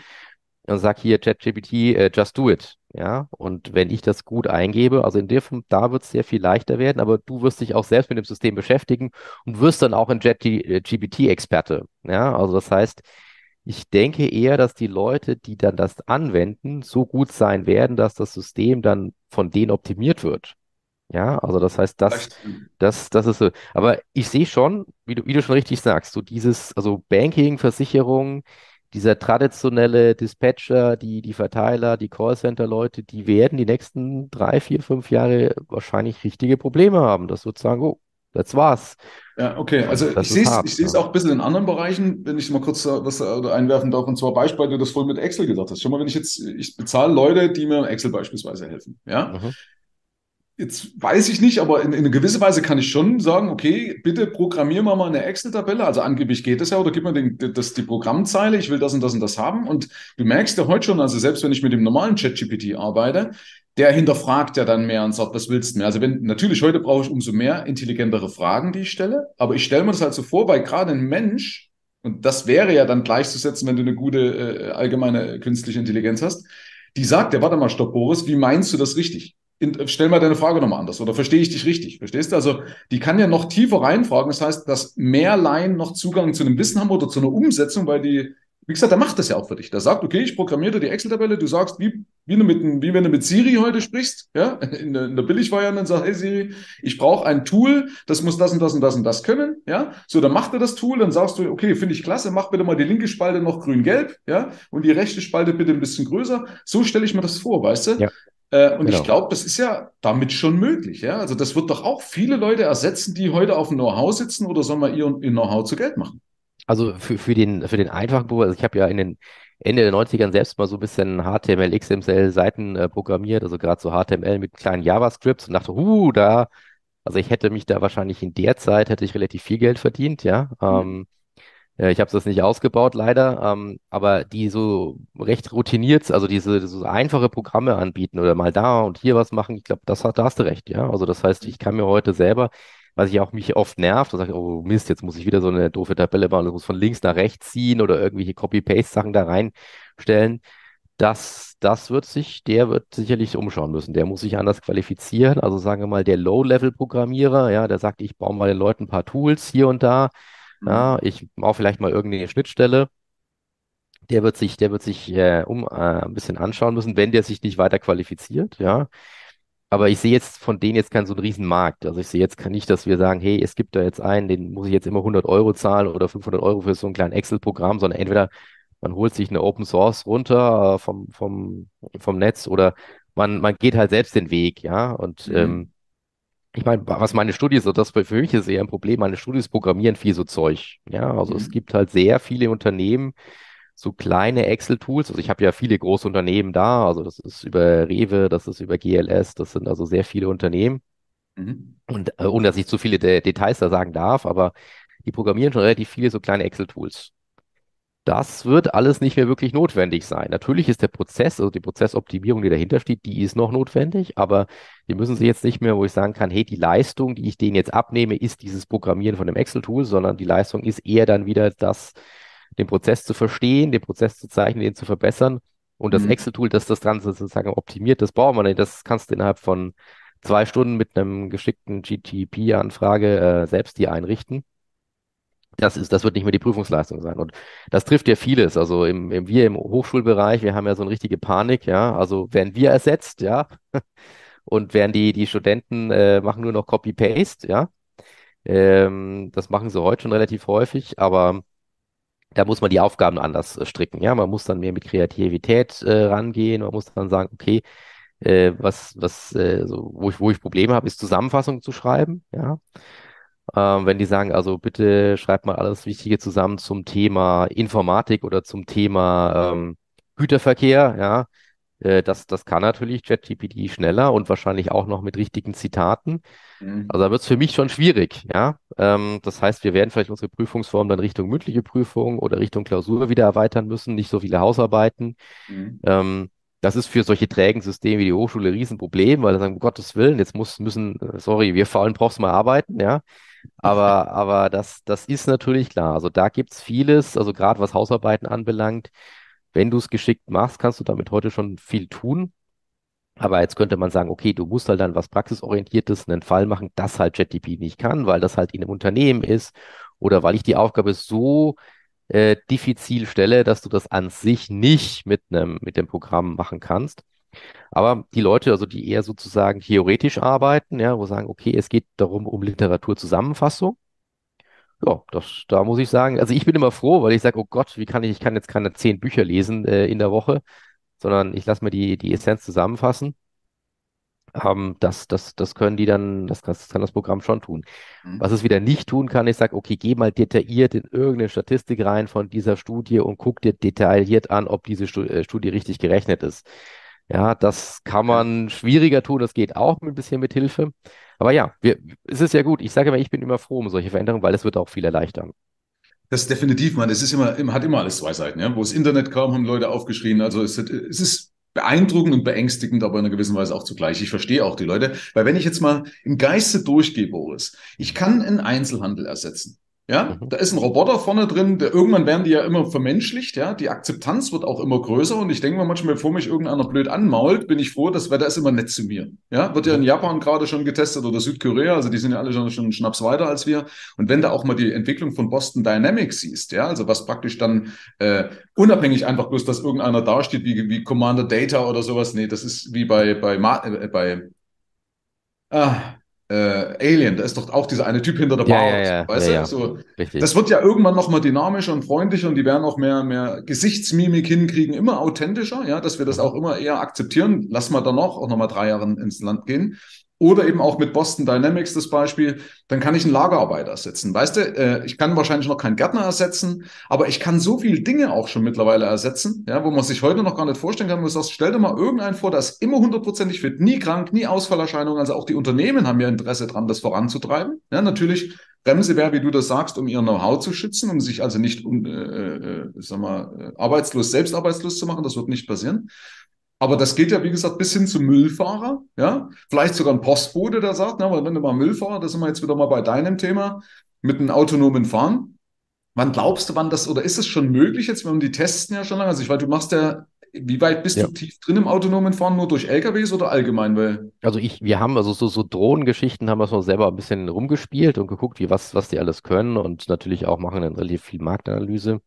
und sag hier ChatGPT, uh, just do it. Ja, und wenn ich das gut eingebe, also in der da wird es sehr viel leichter werden, aber du wirst dich auch selbst mit dem System beschäftigen und wirst dann auch ein ChatGPT-Experte. Ja, also das heißt, Ich denke eher, dass die Leute, die dann das anwenden, so gut sein werden, dass das System dann von denen optimiert wird. Ja, also das heißt, das, das, das ist so. Aber ich sehe schon, wie du, wie du schon richtig sagst, so dieses, also Banking, Versicherung, dieser traditionelle Dispatcher, die, die Verteiler, die Callcenter-Leute, die werden die nächsten drei, vier, fünf Jahre wahrscheinlich richtige Probleme haben. Das wird sagen, oh, das war's. Ja, okay. Also das ich sehe es ich sehe es auch ein bisschen in anderen Bereichen, wenn ich mal kurz was einwerfen darf. Und zwar Beispiel, weil du das vorhin mit Excel gesagt hast. Schau mal, wenn ich jetzt, ich bezahle Leute, die mir Excel beispielsweise helfen. Ja. Mhm. Jetzt weiß ich nicht, aber in, in einer gewisser Weise kann ich schon sagen, okay, bitte programmier mal eine Excel-Tabelle. Also angeblich geht das ja, oder gib mir den, das, die Programmzeile, ich will das und das und das haben. Und du merkst ja heute schon, also selbst wenn ich mit dem normalen ChatGPT arbeite, der hinterfragt ja dann mehr und sagt, was willst du mehr? Also wenn, natürlich heute brauche ich umso mehr intelligentere Fragen, die ich stelle, aber ich stelle mir das halt so vor, weil gerade ein Mensch, und das wäre ja dann gleichzusetzen, wenn du eine gute äh, allgemeine künstliche Intelligenz hast, die sagt, ja, warte mal, stopp, Boris, wie meinst du das richtig? In, stell mal deine Frage nochmal anders oder verstehe ich dich richtig? Verstehst du? Also die kann ja noch tiefer reinfragen. Das heißt, dass mehr Laien noch Zugang zu einem Wissen haben oder zu einer Umsetzung, weil die, wie gesagt, der macht das ja auch für dich. Der sagt, okay, ich programmiere dir die Excel-Tabelle, du sagst, wie, wie, mit, wie wenn du mit Siri heute sprichst, ja, in der, in der Billigvariante, dann sagst, hey Siri, ich brauche ein Tool, das muss das und das und das und das können, ja. So, dann macht er das Tool, dann sagst du, okay, finde ich klasse, mach bitte mal die linke Spalte noch grün-gelb, ja, und die rechte Spalte bitte ein bisschen größer. So stelle ich mir das vor, weißt du? Ja. Äh, und genau. ich glaube, das ist ja damit schon möglich. Ja? Also das wird doch auch viele Leute ersetzen, die heute auf dem Know-how sitzen oder sollen wir ihr, ihr Know-how zu Geld machen? Also für, für, den, für den einfachen Beruf, also ich habe ja in den Ende der 90ern selbst mal so ein bisschen HTML, XML Seiten äh, programmiert, also gerade so HTML mit kleinen JavaScripts und dachte, huh, da, also ich hätte mich da wahrscheinlich in der Zeit, hätte ich relativ viel Geld verdient, ja. Mhm. Ähm, äh, ich habe das nicht ausgebaut, leider, ähm, aber die so recht routiniert, also diese so einfache Programme anbieten oder mal da und hier was machen, ich glaube, das hat, da hast du recht, ja. Also das heißt, ich kann mir heute selber, was ich auch mich oft nervt, da sage ich, oh Mist, jetzt muss ich wieder so eine doofe Tabelle bauen, muss von links nach rechts ziehen oder irgendwelche Copy-Paste-Sachen da reinstellen. Das, das wird sich, der wird sicherlich umschauen müssen. Der muss sich anders qualifizieren. Also sagen wir mal, der Low-Level-Programmierer, ja, der sagt, ich baue mal den Leuten ein paar Tools hier und da ja, mhm. ich baue vielleicht mal irgendeine Schnittstelle. Der wird sich, der wird sich äh, um äh, ein bisschen anschauen müssen, wenn der sich nicht weiter qualifiziert, ja. Aber ich sehe jetzt von denen jetzt keinen so einen riesen Markt. Also ich sehe jetzt nicht, dass wir sagen, hey, es gibt da jetzt einen, den muss ich jetzt immer 100 Euro zahlen oder 500 Euro für so ein kleines Excel-Programm, sondern entweder man holt sich eine Open Source runter äh, vom, vom, vom Netz oder man, man geht halt selbst den Weg, ja. Und mhm. ähm, ich meine, was meine Studie ist, das für mich ist eher ein Problem, meine Studis programmieren viel so Zeug. Ja, also mhm. es gibt halt sehr viele Unternehmen, so kleine Excel-Tools. Also ich habe ja viele große Unternehmen da, also das ist über Rewe, das ist über GLS, das sind also sehr viele Unternehmen. Mhm. Und äh, ohne dass ich zu viele De Details da sagen darf, aber die programmieren schon relativ viele so kleine Excel-Tools. Das wird alles nicht mehr wirklich notwendig sein. Natürlich ist der Prozess, also die Prozessoptimierung, die dahinter steht, die ist noch notwendig, aber die müssen sie jetzt nicht mehr, wo ich sagen kann, hey, die Leistung, die ich denen jetzt abnehme, ist dieses Programmieren von dem Excel-Tool, sondern die Leistung ist eher dann wieder das, den Prozess zu verstehen, den Prozess zu zeichnen, den zu verbessern. Und das mhm. Excel-Tool, das das Ganze sozusagen optimiert, das brauchen wir nicht. Das kannst du innerhalb von zwei Stunden mit einem geschickten GTP-Anfrage äh, selbst dir einrichten das ist, das wird nicht mehr die Prüfungsleistung sein. Und das trifft ja vieles. Also im, im, wir im Hochschulbereich, wir haben ja so eine richtige Panik, ja. Also werden wir ersetzt, ja. Und werden die, die Studenten äh, machen nur noch Copy-Paste, ja. Ähm, das machen sie heute schon relativ häufig, aber da muss man die Aufgaben anders äh, stricken, ja. Man muss dann mehr mit Kreativität äh, rangehen, man muss dann sagen, okay, äh, was, was, äh, so, wo ich, wo ich Probleme habe, ist Zusammenfassungen zu schreiben, ja. Ähm, wenn die sagen, also bitte schreibt mal alles Wichtige zusammen zum Thema Informatik oder zum Thema ähm, Güterverkehr, ja, äh, das, das kann natürlich ChatGPT schneller und wahrscheinlich auch noch mit richtigen Zitaten. Mhm. Also da wird es für mich schon schwierig, ja. Ähm, das heißt, wir werden vielleicht unsere Prüfungsform dann Richtung mündliche Prüfung oder Richtung Klausur wieder erweitern müssen, nicht so viele Hausarbeiten. Mhm. Ähm, das ist für solche trägen Systeme wie die Hochschule ein Riesenproblem, weil sie sagen, um Gottes Willen, jetzt muss, müssen, äh, sorry, wir faulen brauchst mal arbeiten, ja. Aber, aber das, das ist natürlich klar. Also da gibt es vieles, also gerade was Hausarbeiten anbelangt. Wenn du es geschickt machst, kannst du damit heute schon viel tun. Aber jetzt könnte man sagen, okay, du musst halt dann was Praxisorientiertes, einen Fall machen, das halt ChatGPT nicht kann, weil das halt in einem Unternehmen ist oder weil ich die Aufgabe so äh, diffizil stelle, dass du das an sich nicht mit einem, mit dem Programm machen kannst. Aber die Leute, also die eher sozusagen theoretisch arbeiten, ja, wo sagen, okay, es geht darum, um Literaturzusammenfassung. Ja, das, da muss ich sagen, also ich bin immer froh, weil ich sage, oh Gott, wie kann ich, ich kann jetzt keine zehn Bücher lesen äh, in der Woche, sondern ich lasse mir die, die Essenz zusammenfassen. Ähm, das, das, das können die dann, das, das kann das Programm schon tun. Mhm. Was es wieder nicht tun kann, ich sage, okay, geh mal detailliert in irgendeine Statistik rein von dieser Studie und guck dir detailliert an, ob diese äh, Studie richtig gerechnet ist. Ja, das kann man schwieriger tun, das geht auch ein bisschen mit Hilfe. Aber ja, wir, es ist ja gut. Ich sage immer, ich bin immer froh um solche Veränderungen, weil es wird auch viel erleichtern. Das ist definitiv, man. Es ist immer, hat immer alles zwei Seiten. Ja? Wo das Internet kam, haben Leute aufgeschrien. Also es, es ist beeindruckend und beängstigend, aber in einer gewissen Weise auch zugleich. Ich verstehe auch die Leute, weil wenn ich jetzt mal im Geiste durchgehe, Boris, ich kann einen Einzelhandel ersetzen. Ja, Mhm. da ist ein Roboter vorne drin, der irgendwann werden die ja immer vermenschlicht, ja. Die Akzeptanz wird auch immer größer und ich denke mir manchmal, bevor mich irgendeiner blöd anmault, bin ich froh, dass wer da ist immer nett zu mir. Ja, wird ja in Mhm. Japan gerade schon getestet oder Südkorea, also die sind ja alle schon, schon einen Schnaps weiter als wir. Und wenn da auch mal die Entwicklung von Boston Dynamics siehst, ja, also was praktisch dann äh, unabhängig einfach bloß, dass irgendeiner dasteht wie, wie Commander Data oder sowas, nee, das ist wie bei, bei, Ma äh, bei Ah, äh, Alien, da ist doch auch dieser eine Typ hinter der Ja, Bar, ja, so, ja, weißt ja, du? ja, So, richtig. das wird ja irgendwann noch mal dynamischer und freundlicher und die werden auch mehr, mehr Gesichtsmimik hinkriegen, immer authentischer, ja, dass wir das Mhm. auch immer eher akzeptieren. Lass mal da noch, auch noch mal drei Jahre ins Land gehen. Oder eben auch mit Boston Dynamics das Beispiel, dann kann ich einen Lagerarbeiter ersetzen. Weißt du, äh, ich kann wahrscheinlich noch keinen Gärtner ersetzen, aber ich kann so viele Dinge auch schon mittlerweile ersetzen, ja, wo man sich heute noch gar nicht vorstellen kann. wo Du sagst, stell dir mal irgendeinen vor, der ist immer hundertprozentig fit, nie krank, nie Ausfallerscheinungen. Also auch die Unternehmen haben ja Interesse dran, das voranzutreiben. Ja, natürlich Bremse wäre, wie du das sagst, um ihr Know-how zu schützen, um sich also nicht, um, äh, äh, sag mal, äh, arbeitslos, selbst arbeitslos zu machen. Das wird nicht passieren. Aber das geht ja, wie gesagt, bis hin zum Müllfahrer, ja. Vielleicht sogar ein Postbote, der sagt, na, wenn du mal Müllfahrer, da sind wir jetzt wieder mal bei deinem Thema, mit einem autonomen Fahren. Wann glaubst du, wann das, oder ist es schon möglich jetzt, wenn die testen ja schon lange? Also ich weiß, du machst ja, wie weit bist Ja. du tief drin im autonomen Fahren, nur durch LKWs oder allgemein? Weil, Also ich, wir haben also so, so Drohnengeschichten haben wir so selber ein bisschen rumgespielt und geguckt, wie was, was die alles können und natürlich auch machen dann relativ viel Marktanalyse.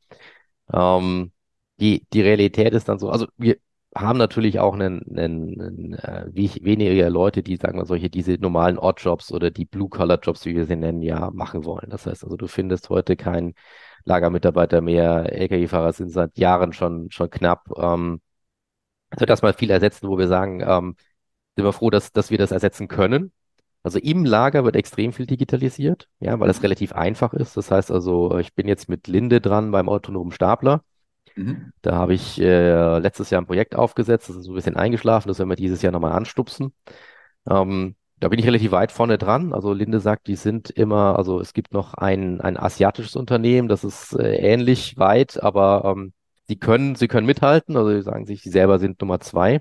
Ähm, die, die Realität ist dann so, also wir haben natürlich auch einen, einen, äh, weniger Leute, die, sagen wir, solche, diese normalen Oddjobs oder die Blue-Collar-Jobs, wie wir sie nennen, ja, machen wollen. Das heißt also, du findest heute keinen Lagermitarbeiter mehr, Lkw-Fahrer sind seit Jahren schon, schon knapp. Ähm, also das mal viel ersetzen, wo wir sagen, ähm, sind wir froh, dass, dass wir das ersetzen können. Also im Lager wird extrem viel digitalisiert, ja, weil es relativ einfach ist. Das heißt also, ich bin jetzt mit Linde dran beim autonomen Stapler. Mhm. Da habe ich äh, letztes Jahr ein Projekt aufgesetzt, das ist so ein bisschen eingeschlafen, das werden wir dieses Jahr nochmal anstupsen. Ähm, da bin ich relativ weit vorne dran. Also Linde sagt, die sind immer, also es gibt noch ein, ein asiatisches Unternehmen, das ist äh, ähnlich weit, aber ähm, sie können, sie können mithalten. Also sie sagen sich, sie selber sind Nummer zwei.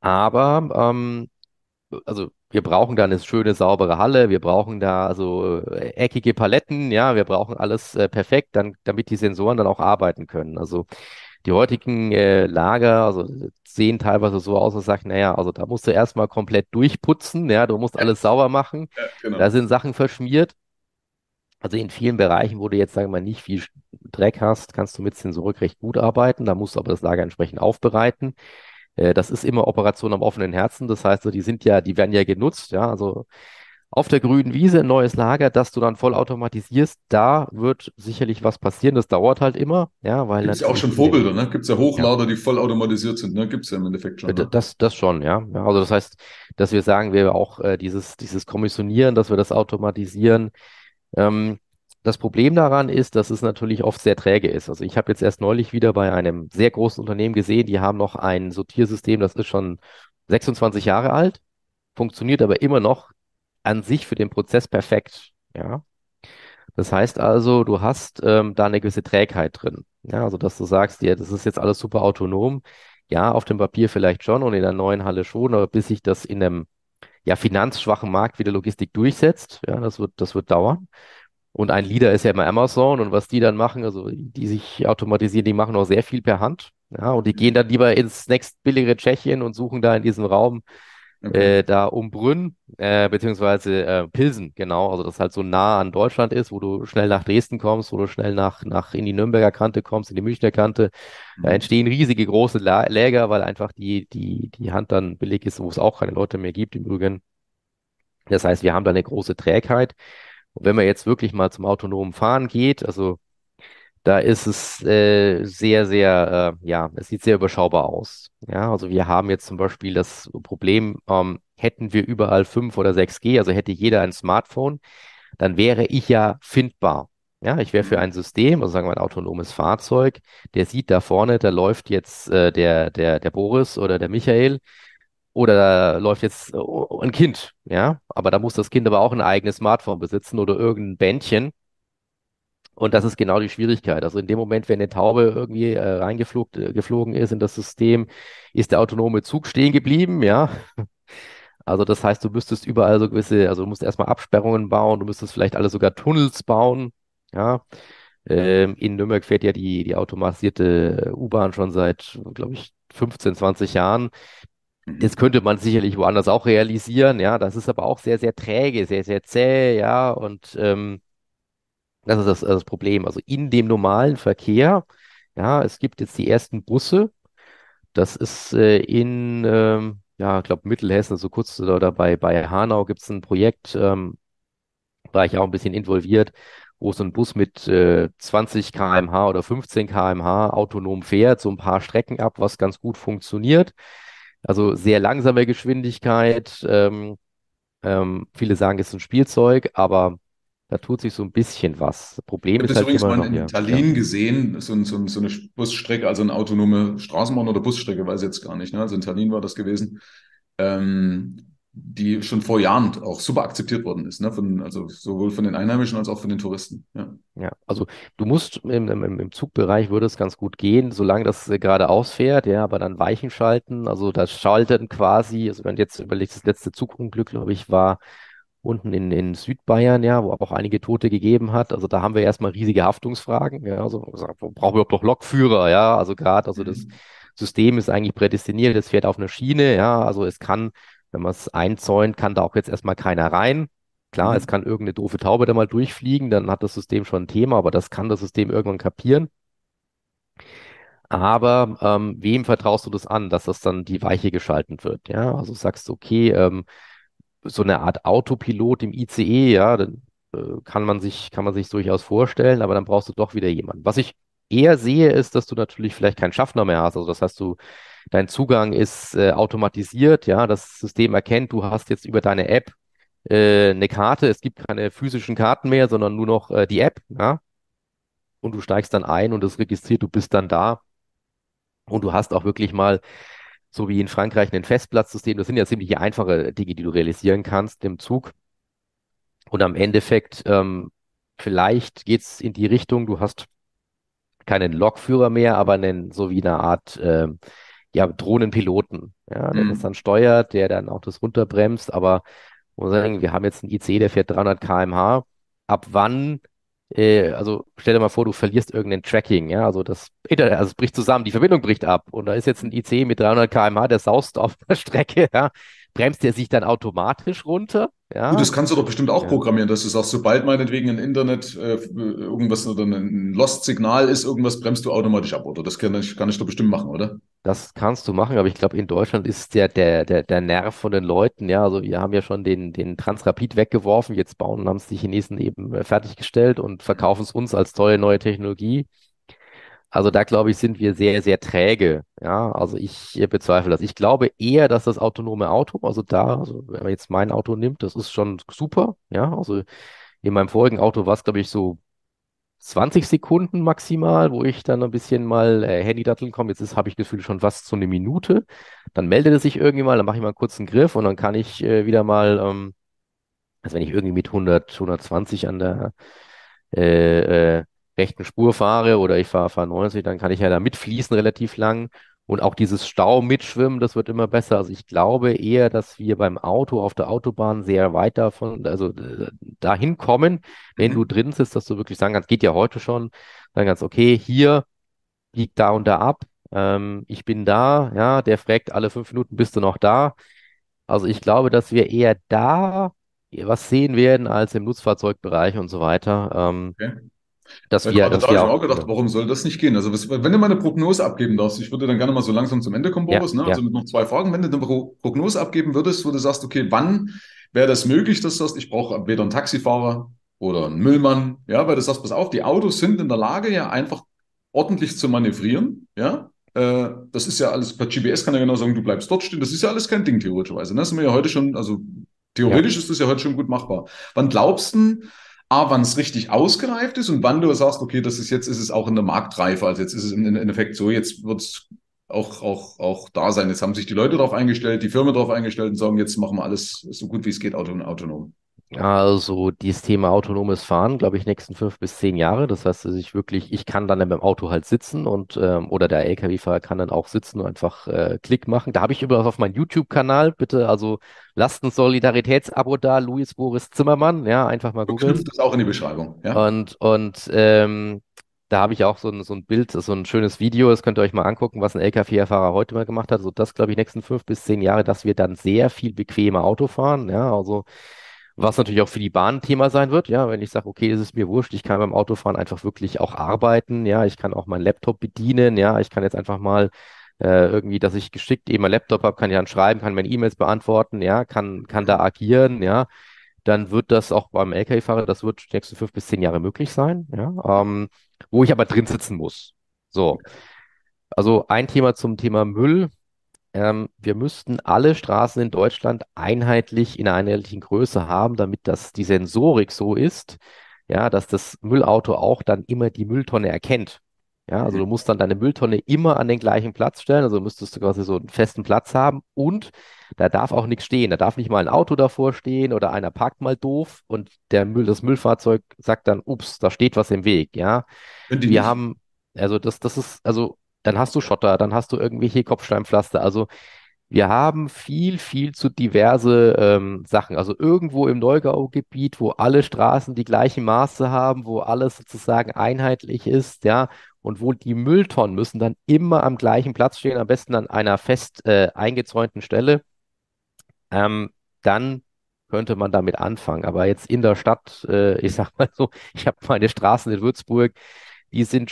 Aber ähm, also wir brauchen da eine schöne, saubere Halle, wir brauchen da also äh, eckige Paletten, ja, wir brauchen alles äh, perfekt, dann, damit die Sensoren dann auch arbeiten können. Also die heutigen äh, Lager, also sehen teilweise so aus, dass sagt, naja, also da musst du erstmal komplett durchputzen, ja, du musst alles sauber machen, Ja, genau. da sind Sachen verschmiert. Also in vielen Bereichen, wo du jetzt, sagen wir mal, nicht viel Dreck hast, kannst du mit Sensorik recht gut arbeiten. Da musst du aber das Lager entsprechend aufbereiten. Äh, Das ist immer Operation am offenen Herzen. Das heißt, so, die sind ja, die werden ja genutzt, ja. Also auf der grünen Wiese ein neues Lager, das du dann voll automatisierst, da wird sicherlich was passieren. Das dauert halt immer, ja, weil Gibt es ja auch schon Vorbilder, ne? Gibt es ja Ja. Hochlader, die voll automatisiert sind, ne? Gibt es ja im Endeffekt schon. D- Ne? Das, das schon, ja. Ja, also das heißt, dass wir sagen, wir auch äh, dieses, dieses Kommissionieren, dass wir das automatisieren. Ähm, das Problem daran ist, dass es natürlich oft sehr träge ist. Also ich habe jetzt erst neulich wieder bei einem sehr großen Unternehmen gesehen, die haben noch ein Sortiersystem, das ist schon 26 Jahre alt, funktioniert aber immer noch an sich für den Prozess perfekt. Ja. Das heißt also, du hast ähm, da eine gewisse Trägheit drin. Ja, also dass du sagst, ja, das ist jetzt alles super autonom. Ja, auf dem Papier vielleicht schon und in der neuen Halle schon, aber bis sich das in einem ja, finanzschwachen Markt wie der Logistik durchsetzt, ja, das wird, das wird dauern. Und ein Leader ist ja immer Amazon und was die dann machen, also die sich automatisieren, die machen auch sehr viel per Hand. Ja, und die gehen dann lieber ins nächstbilligere Tschechien und suchen da in diesem Raum Okay. Äh, da um Brünn, äh, beziehungsweise äh, Pilsen, genau, also das halt so nah an Deutschland ist, wo du schnell nach Dresden kommst, wo du schnell nach, nach in die Nürnberger Kante kommst, in die Münchner Kante. Da mhm. entstehen riesige große La Läger, weil einfach die, die, die Hand dann billig ist, wo es auch keine Leute mehr gibt im Übrigen. Das heißt, wir haben da eine große Trägheit. Und wenn man jetzt wirklich mal zum autonomen Fahren geht, also da ist es äh, sehr, sehr, äh, ja, es sieht sehr überschaubar aus. Ja, also wir haben jetzt zum Beispiel das Problem, ähm, hätten wir überall 5 oder 6G, also hätte jeder ein Smartphone, dann wäre ich ja findbar. Ja, ich wäre für ein System, also sagen wir ein autonomes Fahrzeug, der sieht da vorne, da läuft jetzt äh, der, der, der Boris oder der Michael oder da läuft jetzt äh, ein Kind, ja, aber da muss das Kind aber auch ein eigenes Smartphone besitzen oder irgendein Bändchen. Und das ist genau die Schwierigkeit. Also in dem Moment, wenn eine Taube irgendwie äh, reingeflogen äh, ist in das System, ist der autonome Zug stehen geblieben, ja. Also das heißt, du müsstest überall so gewisse, also du musst erstmal Absperrungen bauen, du müsstest vielleicht alle sogar Tunnels bauen, ja. Ähm, in Nürnberg fährt ja die, die automatisierte U-Bahn schon seit, glaube ich, 15, 20 Jahren. Das könnte man sicherlich woanders auch realisieren, ja. Das ist aber auch sehr, sehr träge, sehr, sehr zäh, ja. Und ähm, das ist das, das Problem. Also in dem normalen Verkehr, ja, es gibt jetzt die ersten Busse. Das ist äh, in, ähm, ja, ich glaube, Mittelhessen, so kurz oder bei, bei Hanau gibt es ein Projekt, ähm, war ich auch ein bisschen involviert, wo so ein Bus mit äh, 20 km/h oder 15 km/h autonom fährt, so ein paar Strecken ab, was ganz gut funktioniert. Also sehr langsame Geschwindigkeit. Ähm, ähm, viele sagen, es ist ein Spielzeug, aber da tut sich so ein bisschen was. Problem ich ist halt übrigens immer mal noch, in ja, Tallinn ja. gesehen, so, so, so, eine Busstrecke, also eine autonome Straßenbahn oder Busstrecke, weiß ich jetzt gar nicht. Ne? Also in Tallinn war das gewesen. Ähm, die schon vor Jahren auch super akzeptiert worden ist, ne? Von, also sowohl von den Einheimischen als auch von den Touristen. Ja, ja also du musst im, im, im Zugbereich würde es ganz gut gehen, solange das äh, gerade ausfährt, ja, aber dann Weichen schalten, also das Schalten quasi, also wenn du jetzt überlegst, das letzte Zugunglück, glaube ich, war unten in, in Südbayern, ja, wo auch einige Tote gegeben hat. Also da haben wir erstmal riesige Haftungsfragen. Ja, also brauchen wir überhaupt noch Lokführer, ja, also gerade, also das mhm. System ist eigentlich prädestiniert, es fährt auf einer Schiene, ja, also es kann, wenn man es einzäunt, kann da auch jetzt erstmal keiner rein. Klar, mhm. es kann irgendeine doofe Taube da mal durchfliegen, dann hat das System schon ein Thema, aber das kann das System irgendwann kapieren. Aber ähm, wem vertraust du das an, dass das dann die Weiche geschalten wird? Ja, also sagst du, okay, ähm, so eine Art Autopilot im ICE, ja, dann äh, kann man sich, kann man sich durchaus vorstellen, aber dann brauchst du doch wieder jemanden. Was ich eher sehe, ist, dass du natürlich vielleicht keinen Schaffner mehr hast. Also das heißt, du, dein Zugang ist äh, automatisiert, ja, das System erkennt, du hast jetzt über deine App äh, eine Karte, es gibt keine physischen Karten mehr, sondern nur noch äh, die App, ja. Und du steigst dann ein und es registriert, du bist dann da. Und du hast auch wirklich mal so wie in Frankreich ein Festplatzsystem. Das sind ja ziemlich einfache Dinge, die du realisieren kannst im Zug. Und am Endeffekt, ähm, vielleicht es in die Richtung, du hast keinen Lokführer mehr, aber einen, so wie eine Art ähm, ja, Drohnenpiloten, ja, der mhm. das dann steuert, der dann auch das runterbremst. Aber muss sagen, wir haben jetzt einen IC, der fährt 300 km/h. Ab wann äh, also stell dir mal vor, du verlierst irgendein Tracking, ja, also das Internet, also es bricht zusammen, die Verbindung bricht ab und da ist jetzt ein IC mit 300 km/h, der saust auf der Strecke, ja, bremst der sich dann automatisch runter? Ja. Gut, das kannst du doch bestimmt auch ja. programmieren, dass es auch, sobald meinetwegen ein Internet äh, irgendwas oder ein Lost-Signal ist, irgendwas bremst du automatisch ab, oder? Das kann ich, kann ich doch bestimmt machen, oder? Das kannst du machen, aber ich glaube, in Deutschland ist der, der, der, der Nerv von den Leuten, ja, also wir haben ja schon den, den Transrapid weggeworfen, jetzt bauen, haben es die Chinesen eben äh, fertiggestellt und verkaufen es uns als tolle neue Technologie. Also da glaube ich, sind wir sehr, sehr träge. Ja, also ich bezweifle das. Ich glaube eher, dass das autonome Auto, also da, also wenn man jetzt mein Auto nimmt, das ist schon super. Ja, also in meinem vorigen Auto war es, glaube ich, so 20 Sekunden maximal, wo ich dann ein bisschen mal äh, Handy-Datteln komme. Jetzt habe ich Gefühl schon fast so eine Minute. Dann meldet es sich irgendwie mal, dann mache ich mal einen kurzen Griff und dann kann ich äh, wieder mal, ähm, also wenn ich irgendwie mit 100, 120 an der äh, äh, rechten Spur fahre oder ich fahre fahr 90, dann kann ich ja da mitfließen relativ lang. Und auch dieses Stau mitschwimmen, das wird immer besser. Also ich glaube eher, dass wir beim Auto auf der Autobahn sehr weit davon, also äh, dahin kommen, wenn mhm. du drin sitzt, dass du wirklich sagen kannst, geht ja heute schon, dann kannst, okay, hier biegt da und da ab, ähm, ich bin da, ja, der fragt alle fünf Minuten, bist du noch da? Also ich glaube, dass wir eher da was sehen werden als im Nutzfahrzeugbereich und so weiter. Ähm, Okay. Dass wir, gerade da dass habe ich auch, gedacht, ja, warum soll das nicht gehen? Also was, wenn du mal eine Prognose abgeben darfst, ich würde dann gerne mal so langsam zum Ende kommen, ja, Boris, ne? ja. Also mit noch zwei Fragen. Wenn du eine Pro Prognose abgeben würdest, wo du sagst, okay, wann wäre das möglich, dass du sagst, ich brauche entweder einen Taxifahrer oder einen Müllmann, ja, weil du sagst, pass auf, die Autos sind in der Lage, ja einfach ordentlich zu manövrieren, ja. Äh, das ist ja alles, per GPS kann ja genau sagen, du bleibst dort stehen. Das ist ja alles kein Ding, theoretischerweise. Ne? Das sind wir ja heute schon, also ja. theoretisch ist das ja heute schon gut machbar. Wann glaubst du, A, wann es richtig ausgereift ist und wann du sagst, okay, das ist jetzt ist es auch in der Marktreife. Also jetzt ist es im Endeffekt so, jetzt wird es auch, auch, auch da sein. Jetzt haben sich die Leute darauf eingestellt, die Firmen darauf eingestellt und sagen, jetzt machen wir alles so gut wie es geht auton- autonom. Also dieses Thema autonomes Fahren, glaube ich, nächsten fünf bis zehn Jahre. Das heißt, dass ich wirklich, ich kann dann im Auto halt sitzen und ähm, oder der LKW-Fahrer kann dann auch sitzen und einfach äh, Klick machen. Da habe ich übrigens auf meinem YouTube-Kanal, bitte, also lasst ein Solidaritätsabo da, Luis Boris Zimmermann, ja, einfach mal googeln. das auch in die Beschreibung, ja? Und, und ähm, da habe ich auch so ein, so ein Bild, so ein schönes Video, das könnt ihr euch mal angucken, was ein LKW-Fahrer heute mal gemacht hat. So das, glaube ich, nächsten fünf bis zehn Jahre, dass wir dann sehr viel bequemer Auto fahren. Ja, also was natürlich auch für die Bahn ein Thema sein wird. Ja, wenn ich sage, okay, es ist mir wurscht, ich kann beim Autofahren einfach wirklich auch arbeiten. Ja, ich kann auch meinen Laptop bedienen. Ja, ich kann jetzt einfach mal äh, irgendwie, dass ich geschickt eben meinen Laptop habe, kann ja dann schreiben, kann meine E-Mails beantworten. Ja, kann, kann da agieren. Ja dann wird das auch beim LKW-Fahrer, das wird die nächsten fünf bis zehn Jahre möglich sein, ja, ähm, wo ich aber drin sitzen muss. So, also ein Thema zum Thema Müll. Ähm, wir müssten alle Straßen in Deutschland einheitlich in einer einheitlichen Größe haben, damit das die Sensorik so ist, ja, dass das Müllauto auch dann immer die Mülltonne erkennt. Ja, also du musst dann deine Mülltonne immer an den gleichen Platz stellen, also müsstest du quasi so einen festen Platz haben und da darf auch nichts stehen. Da darf nicht mal ein Auto davor stehen oder einer parkt mal doof und der Müll, das Müllfahrzeug sagt dann, ups, da steht was im Weg, ja. Wir nicht? haben, also das, das ist, also dann hast du Schotter, dann hast du irgendwelche Kopfsteinpflaster. Also wir haben viel, viel zu diverse ähm, Sachen. Also irgendwo im Neugau-Gebiet, wo alle Straßen die gleichen Maße haben, wo alles sozusagen einheitlich ist, ja, und wo die Mülltonnen müssen dann immer am gleichen Platz stehen, am besten an einer fest äh, eingezäunten Stelle. Ähm, dann könnte man damit anfangen. Aber jetzt in der Stadt, äh, ich sag mal so, ich habe meine Straßen in Würzburg, die sind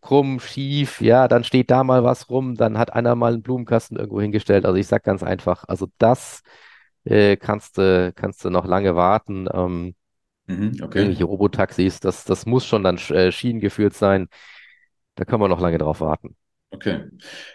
krumm, schief, ja, dann steht da mal was rum, dann hat einer mal einen Blumenkasten irgendwo hingestellt. Also ich sag ganz einfach, also das äh, kannst du, kannst du noch lange warten. Ähm, Mhm, okay. irgendwelche Robotaxis, das, das muss schon dann äh, schienengeführt sein. Da können wir noch lange drauf warten. Okay.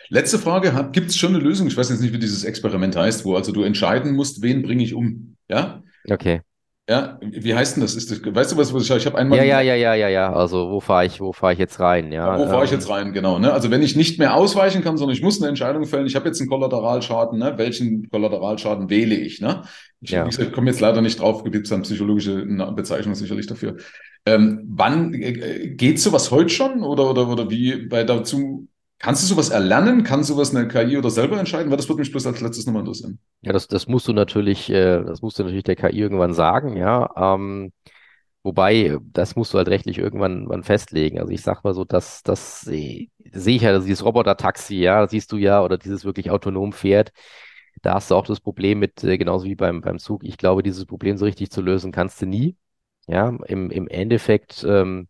Letzte Frage. Gibt es schon eine Lösung? Ich weiß jetzt nicht, wie dieses Experiment heißt, wo also du entscheiden musst, wen bringe ich um? Ja? Okay. Ja? Wie heißt denn das? Ist das, weißt du was, was ich, ich habe einmal Ja, ja, ja, ja, ja, ja. Also wo fahre ich, wo fahre ich jetzt rein? wo Ja, fahre ich ähm, jetzt rein? Genau, ne? Also wenn ich nicht mehr ausweichen kann, sondern ich muss eine Entscheidung fällen, ich habe jetzt einen Kollateralschaden, ne? Welchen Kollateralschaden wähle ich, ne? Ich, ja. gesagt, komme jetzt leider nicht drauf, gibt es eine psychologische Na- Bezeichnung sicherlich dafür. Ähm, wann äh, geht sowas heute schon oder, oder, oder wie? Weil dazu, kannst du sowas erlernen? Kann sowas eine KI oder selber entscheiden? Weil das würde mich bloß als letztes nochmal interessieren. Ja, das, das musst du natürlich, äh, das musst du natürlich der KI irgendwann sagen, ja. Ähm, wobei, das musst du halt rechtlich irgendwann, festlegen. Also ich sag mal so, dass das sehe sehe ich ja, also dieses Roboter-Taxi, ja, siehst du ja, oder dieses wirklich autonom fährt. Da hast du auch das Problem mit, äh, genauso wie beim, beim Zug. Ich glaube, dieses Problem so richtig zu lösen kannst du nie. Ja, im, im Endeffekt, ähm,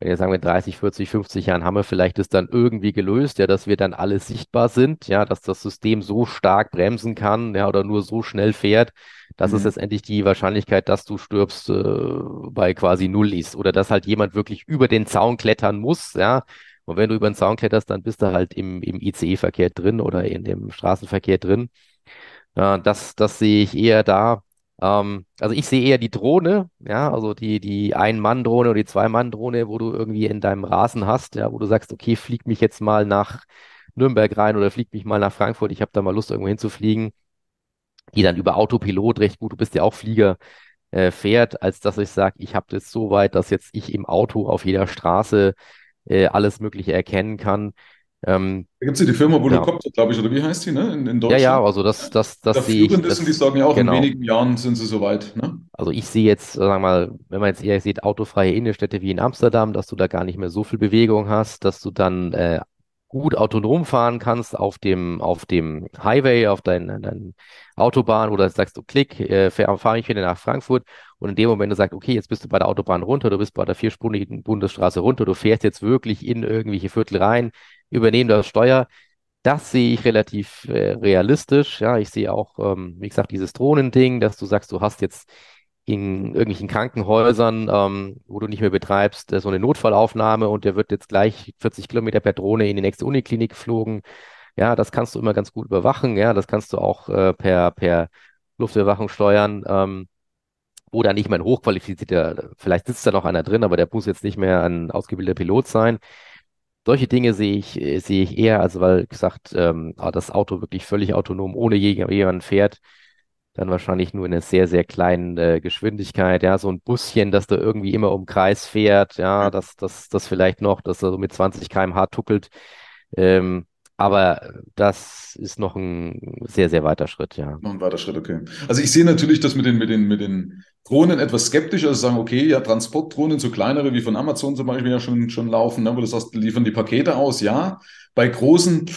wenn wir sagen wir 30, 40, 50 Jahren haben wir vielleicht das dann irgendwie gelöst, ja, dass wir dann alle sichtbar sind, ja, dass das System so stark bremsen kann, ja, oder nur so schnell fährt, dass es Mhm. letztendlich die Wahrscheinlichkeit, dass du stirbst, äh, bei quasi null ist. Oder dass halt jemand wirklich über den Zaun klettern muss, ja. Und wenn du über den Zaun kletterst, dann bist du halt im, im ICE-Verkehr drin oder in dem Straßenverkehr drin. Ja, das, das sehe ich eher da. Ähm, also ich sehe eher die Drohne, ja, also die, die Ein-Mann-Drohne oder die Zwei-Mann-Drohne, wo du irgendwie in deinem Rasen hast, ja, wo du sagst, okay, flieg mich jetzt mal nach Nürnberg rein oder flieg mich mal nach Frankfurt, ich habe da mal Lust, irgendwo hinzufliegen, die dann über Autopilot recht gut, du bist ja auch Flieger, äh, fährt, als dass ich sage, ich habe das so weit, dass jetzt ich im Auto auf jeder Straße äh, alles Mögliche erkennen kann. Ähm, Da gibt es ja die Firma ja. Volocopter, glaube ich, oder wie heißt die, ne? In, in Ja, ja, Deutschland. also das, das, Da das sehe ich, ist und die das, sagen ja auch, in genau. wenigen Jahren sind sie soweit, ne? Also ich sehe jetzt, sagen wir mal, wenn man jetzt eher sieht, autofreie Innenstädte wie in Amsterdam, dass du da gar nicht mehr so viel Bewegung hast, dass du dann äh, gut autonom fahren kannst auf dem, auf dem Highway, auf deiner dein Autobahn oder sagst du, klick, äh, fahre ich wieder nach Frankfurt und in dem Moment du sagst, okay, jetzt bist du bei der Autobahn runter, du bist bei der vierspurigen Bundesstraße runter, du fährst jetzt wirklich in irgendwelche Viertel rein, übernehmen das Steuer. Das sehe ich relativ äh, realistisch. Ja, ich sehe auch, ähm, wie gesagt, dieses Drohnending, dass du sagst, du hast jetzt in irgendwelchen Krankenhäusern, ähm, wo du nicht mehr betreibst, äh, so eine Notfallaufnahme und der wird jetzt gleich 40 Kilometer per Drohne in die nächste Uniklinik geflogen. Ja, das kannst du immer ganz gut überwachen. Ja, das kannst du auch äh, per, per Luftüberwachung steuern. Ähm, wo dann nicht mehr ein hochqualifizierter, vielleicht sitzt da noch einer drin, aber der muss jetzt nicht mehr ein ausgebildeter Pilot sein. Solche Dinge sehe ich, äh, sehe ich eher, also weil gesagt, ähm, ah, das Auto wirklich völlig autonom ohne jemanden fährt, dann wahrscheinlich nur in einer sehr, sehr kleinen äh, Geschwindigkeit. Ja, so ein Buschen, das da irgendwie immer um Kreis fährt, ja, das, das, das vielleicht noch, dass er so mit 20 km/h tuckelt. Ähm, aber das ist noch ein sehr, sehr weiter Schritt, ja. Noch ein weiter Schritt, okay. Also ich sehe natürlich das mit den, mit den, mit den Drohnen etwas skeptisch. Also sagen, okay, ja, Transportdrohnen, so kleinere wie von Amazon zum Beispiel ja schon, schon laufen, ne, wo du sagst, liefern die Pakete aus, ja. Bei großen,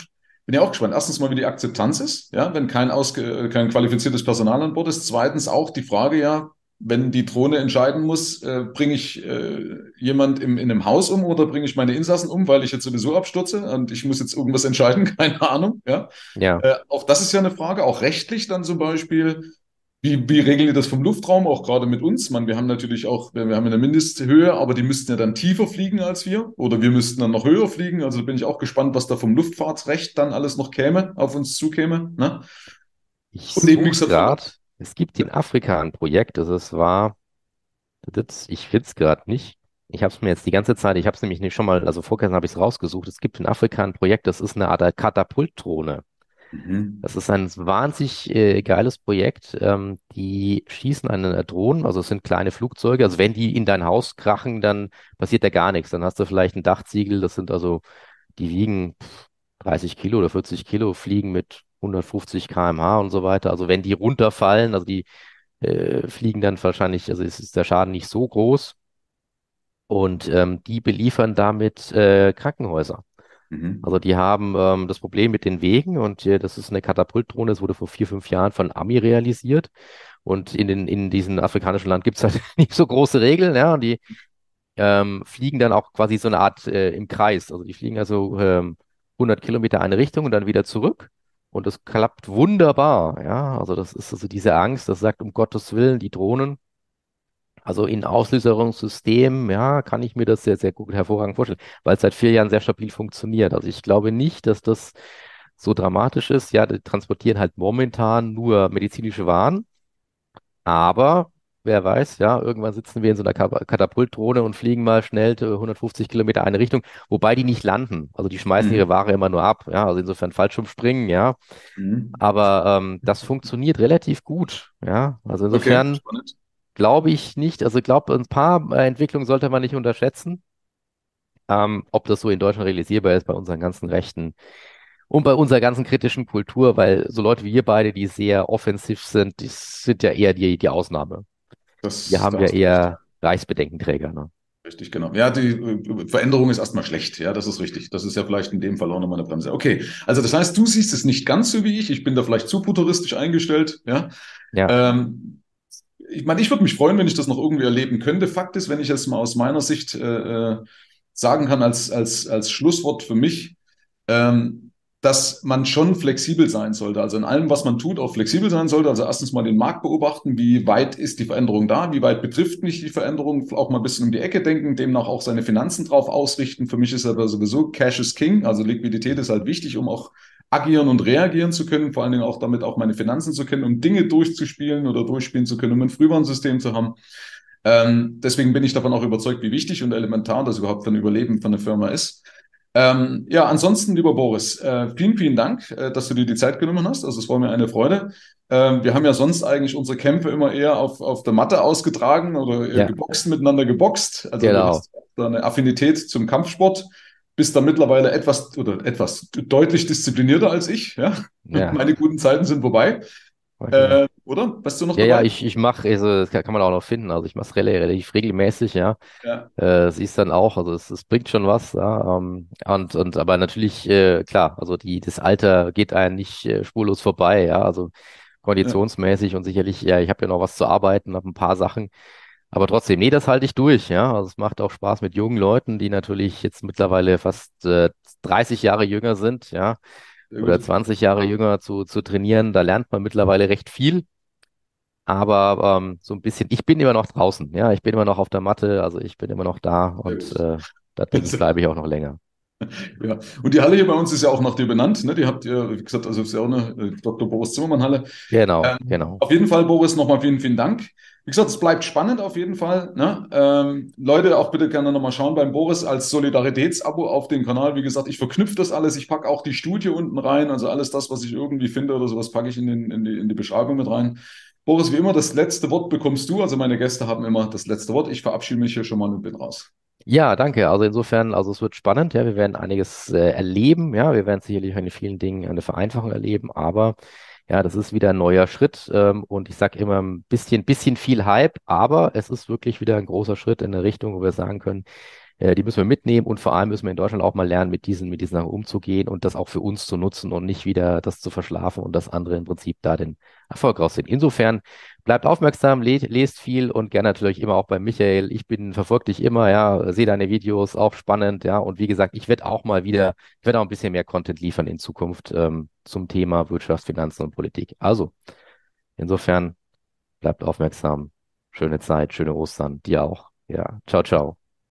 bin ja auch gespannt. Erstens mal, wie die Akzeptanz ist, ja, wenn kein, ausge, kein qualifiziertes Personal an Bord ist. Zweitens auch die Frage, ja, wenn die Drohne entscheiden muss, äh, bringe ich äh, jemand im, in einem Haus um oder bringe ich meine Insassen um, weil ich jetzt sowieso abstürze und ich muss jetzt irgendwas entscheiden, keine Ahnung. Ja. ja. Äh, auch das ist ja eine Frage, auch rechtlich dann zum Beispiel. Wie, wie regeln die das vom Luftraum, auch gerade mit uns? Man, wir haben natürlich auch, wir haben eine Mindesthöhe, aber die müssten ja dann tiefer fliegen als wir oder wir müssten dann noch höher fliegen. Also bin ich auch gespannt, was da vom Luftfahrtsrecht dann alles noch käme, auf uns zukäme. Ne? Ich Und eben, gesagt, es gibt in Afrika ein Projekt, das ist, war, ich finde es gerade nicht. Ich habe es mir jetzt die ganze Zeit, ich habe es nämlich nicht schon mal, also vorgestern habe ich es rausgesucht. Es gibt in Afrika ein Projekt, das ist eine Art Katapultdrohne. Mhm. Das ist ein wahnsinnig äh, geiles Projekt. Ähm, die schießen einen Drohnen, also es sind kleine Flugzeuge. Also wenn die in dein Haus krachen, dann passiert da gar nichts. Dann hast du vielleicht ein Dachziegel, das sind also, die wiegen 30 Kilo oder 40 Kilo, fliegen mit 150 km/h und so weiter. Also wenn die runterfallen, also die äh, fliegen dann wahrscheinlich, also ist, ist der Schaden nicht so groß. Und ähm, die beliefern damit äh, Krankenhäuser. Mhm. Also die haben ähm, das Problem mit den Wegen und äh, das ist eine Katapultdrohne, das wurde vor vier, fünf Jahren von Ami realisiert. Und in, den, in diesem afrikanischen Land gibt es halt nicht so große Regeln, ja, und die ähm, fliegen dann auch quasi so eine Art äh, im Kreis. Also die fliegen also ähm, 100 Kilometer eine Richtung und dann wieder zurück. Und es klappt wunderbar, ja. Also das ist also diese Angst, das sagt um Gottes Willen, die Drohnen. Also in Auslöserungssystemen, ja, kann ich mir das sehr, sehr gut hervorragend vorstellen, weil es seit vier Jahren sehr stabil funktioniert. Also ich glaube nicht, dass das so dramatisch ist. Ja, die transportieren halt momentan nur medizinische Waren. Aber wer weiß, ja, irgendwann sitzen wir in so einer Katapultdrohne und fliegen mal schnell 150 Kilometer eine Richtung, wobei die nicht landen. Also die schmeißen mhm. ihre Ware immer nur ab, ja, also insofern Fallschirmspringen, ja. Mhm. Aber ähm, das funktioniert relativ gut, ja. Also insofern okay, glaube ich nicht, also ich glaube, ein paar äh, Entwicklungen sollte man nicht unterschätzen. Ähm, ob das so in Deutschland realisierbar ist bei unseren ganzen Rechten und bei unserer ganzen kritischen Kultur, weil so Leute wie wir beide, die sehr offensiv sind, die sind ja eher die, die Ausnahme. Das, Wir haben ja eher Reichsbedenkenträger. Ne? Richtig, genau. Ja, die äh, Veränderung ist erstmal schlecht. Ja, das ist richtig. Das ist ja vielleicht in dem Fall auch nochmal eine Bremse. Okay, also das heißt, du siehst es nicht ganz so wie ich. Ich bin da vielleicht zu futuristisch eingestellt. Ja. ja. Ähm, ich meine, ich würde mich freuen, wenn ich das noch irgendwie erleben könnte. Fakt ist, wenn ich es mal aus meiner Sicht äh, äh sagen kann als, als, als Schlusswort für mich, ähm, dass man schon flexibel sein sollte. Also in allem, was man tut, auch flexibel sein sollte. Also erstens mal den Markt beobachten, wie weit ist die Veränderung da, wie weit betrifft mich die Veränderung, auch mal ein bisschen um die Ecke denken, demnach auch seine Finanzen drauf ausrichten. Für mich ist aber sowieso Cash is King, also Liquidität ist halt wichtig, um auch agieren und reagieren zu können, vor allen Dingen auch damit auch meine Finanzen zu kennen, um Dinge durchzuspielen oder durchspielen zu können, um ein Frühwarnsystem zu haben. Ähm, deswegen bin ich davon auch überzeugt, wie wichtig und elementar das überhaupt für ein Überleben von einer Firma ist. Ähm, ja, ansonsten, lieber Boris, äh, vielen, vielen Dank, äh, dass du dir die Zeit genommen hast. Also es war mir eine Freude. Ähm, wir haben ja sonst eigentlich unsere Kämpfe immer eher auf, auf der Matte ausgetragen oder ja. geboxt, miteinander geboxt. Also genau. du hast da eine Affinität zum Kampfsport. Bist da mittlerweile etwas oder etwas deutlich disziplinierter als ich. Ja, ja. meine guten Zeiten sind vorbei. Okay. Äh, oder? Bist du noch Ja, ja, dabei? ich, ich mache, also das kann kann man auch noch finden. Also ich mache es relativ regelmäßig, ja. Ja, Äh, siehst dann auch, also es, es bringt schon was, ja. Ähm, und, und aber natürlich, äh, klar, also die, das Alter geht einem nicht äh, spurlos vorbei, ja. Also ja, konditionsmäßig und sicherlich, ja, ich habe ja noch was zu arbeiten, habe ein paar Sachen. Aber trotzdem, nee, das halte ich durch, ja. Also es macht auch Spaß mit jungen Leuten, die natürlich jetzt mittlerweile fast äh, 30 Jahre jünger sind, ja, oder gut. 20 Jahre jünger zu, zu trainieren. Da lernt man mittlerweile recht viel. Aber ähm, so ein bisschen, ich bin immer noch draußen, ja, ich bin immer noch auf der Matte, also ich bin immer noch da und äh, da bleibe ich auch noch länger. Ja, und die Halle hier bei uns ist ja auch nach dir benannt. Ne? Die habt ihr, wie gesagt, also ist ja auch eine äh, Dr. Boris Zimmermann Halle. Genau, Ähm, genau. auf jeden Fall, Boris, nochmal vielen, vielen Dank. Wie gesagt, es bleibt spannend auf jeden Fall. Ne? Ähm, Leute, auch bitte gerne nochmal schauen beim Boris als Solidaritätsabo auf den Kanal. Wie gesagt, ich verknüpfe das alles. Ich packe auch die Studie unten rein. Also alles das, was ich irgendwie finde oder sowas, packe ich in, den, in, die, in die Beschreibung mit rein. Boris, wie immer, das letzte Wort bekommst du. Also meine Gäste haben immer das letzte Wort. Ich verabschiede mich hier schon mal und bin raus. Ja, danke. Also insofern, also es wird spannend, ja, wir werden einiges äh, erleben, ja, wir werden sicherlich in vielen Dingen eine Vereinfachung erleben, aber ja, das ist wieder ein neuer Schritt ähm, und ich sage immer ein bisschen, bisschen viel Hype, aber es ist wirklich wieder ein großer Schritt in eine Richtung, wo wir sagen können, äh, die müssen wir mitnehmen und vor allem müssen wir in Deutschland auch mal lernen, mit diesen, mit diesen Sachen umzugehen und das auch für uns zu nutzen und nicht wieder das zu verschlafen und das andere im Prinzip da den Erfolg rausziehen. Insofern bleibt aufmerksam, le lest viel und gerne natürlich immer auch bei Michael. Ich bin, verfolge dich immer, ja, sehe deine Videos, auch spannend, ja. Und wie gesagt, ich werde auch mal wieder, ich werde auch ein bisschen mehr Content liefern in Zukunft ähm, zum Thema Wirtschaft, Finanzen und Politik. Also, insofern bleibt aufmerksam. Schöne Zeit, schöne Ostern, dir auch. Ja, ciao, ciao.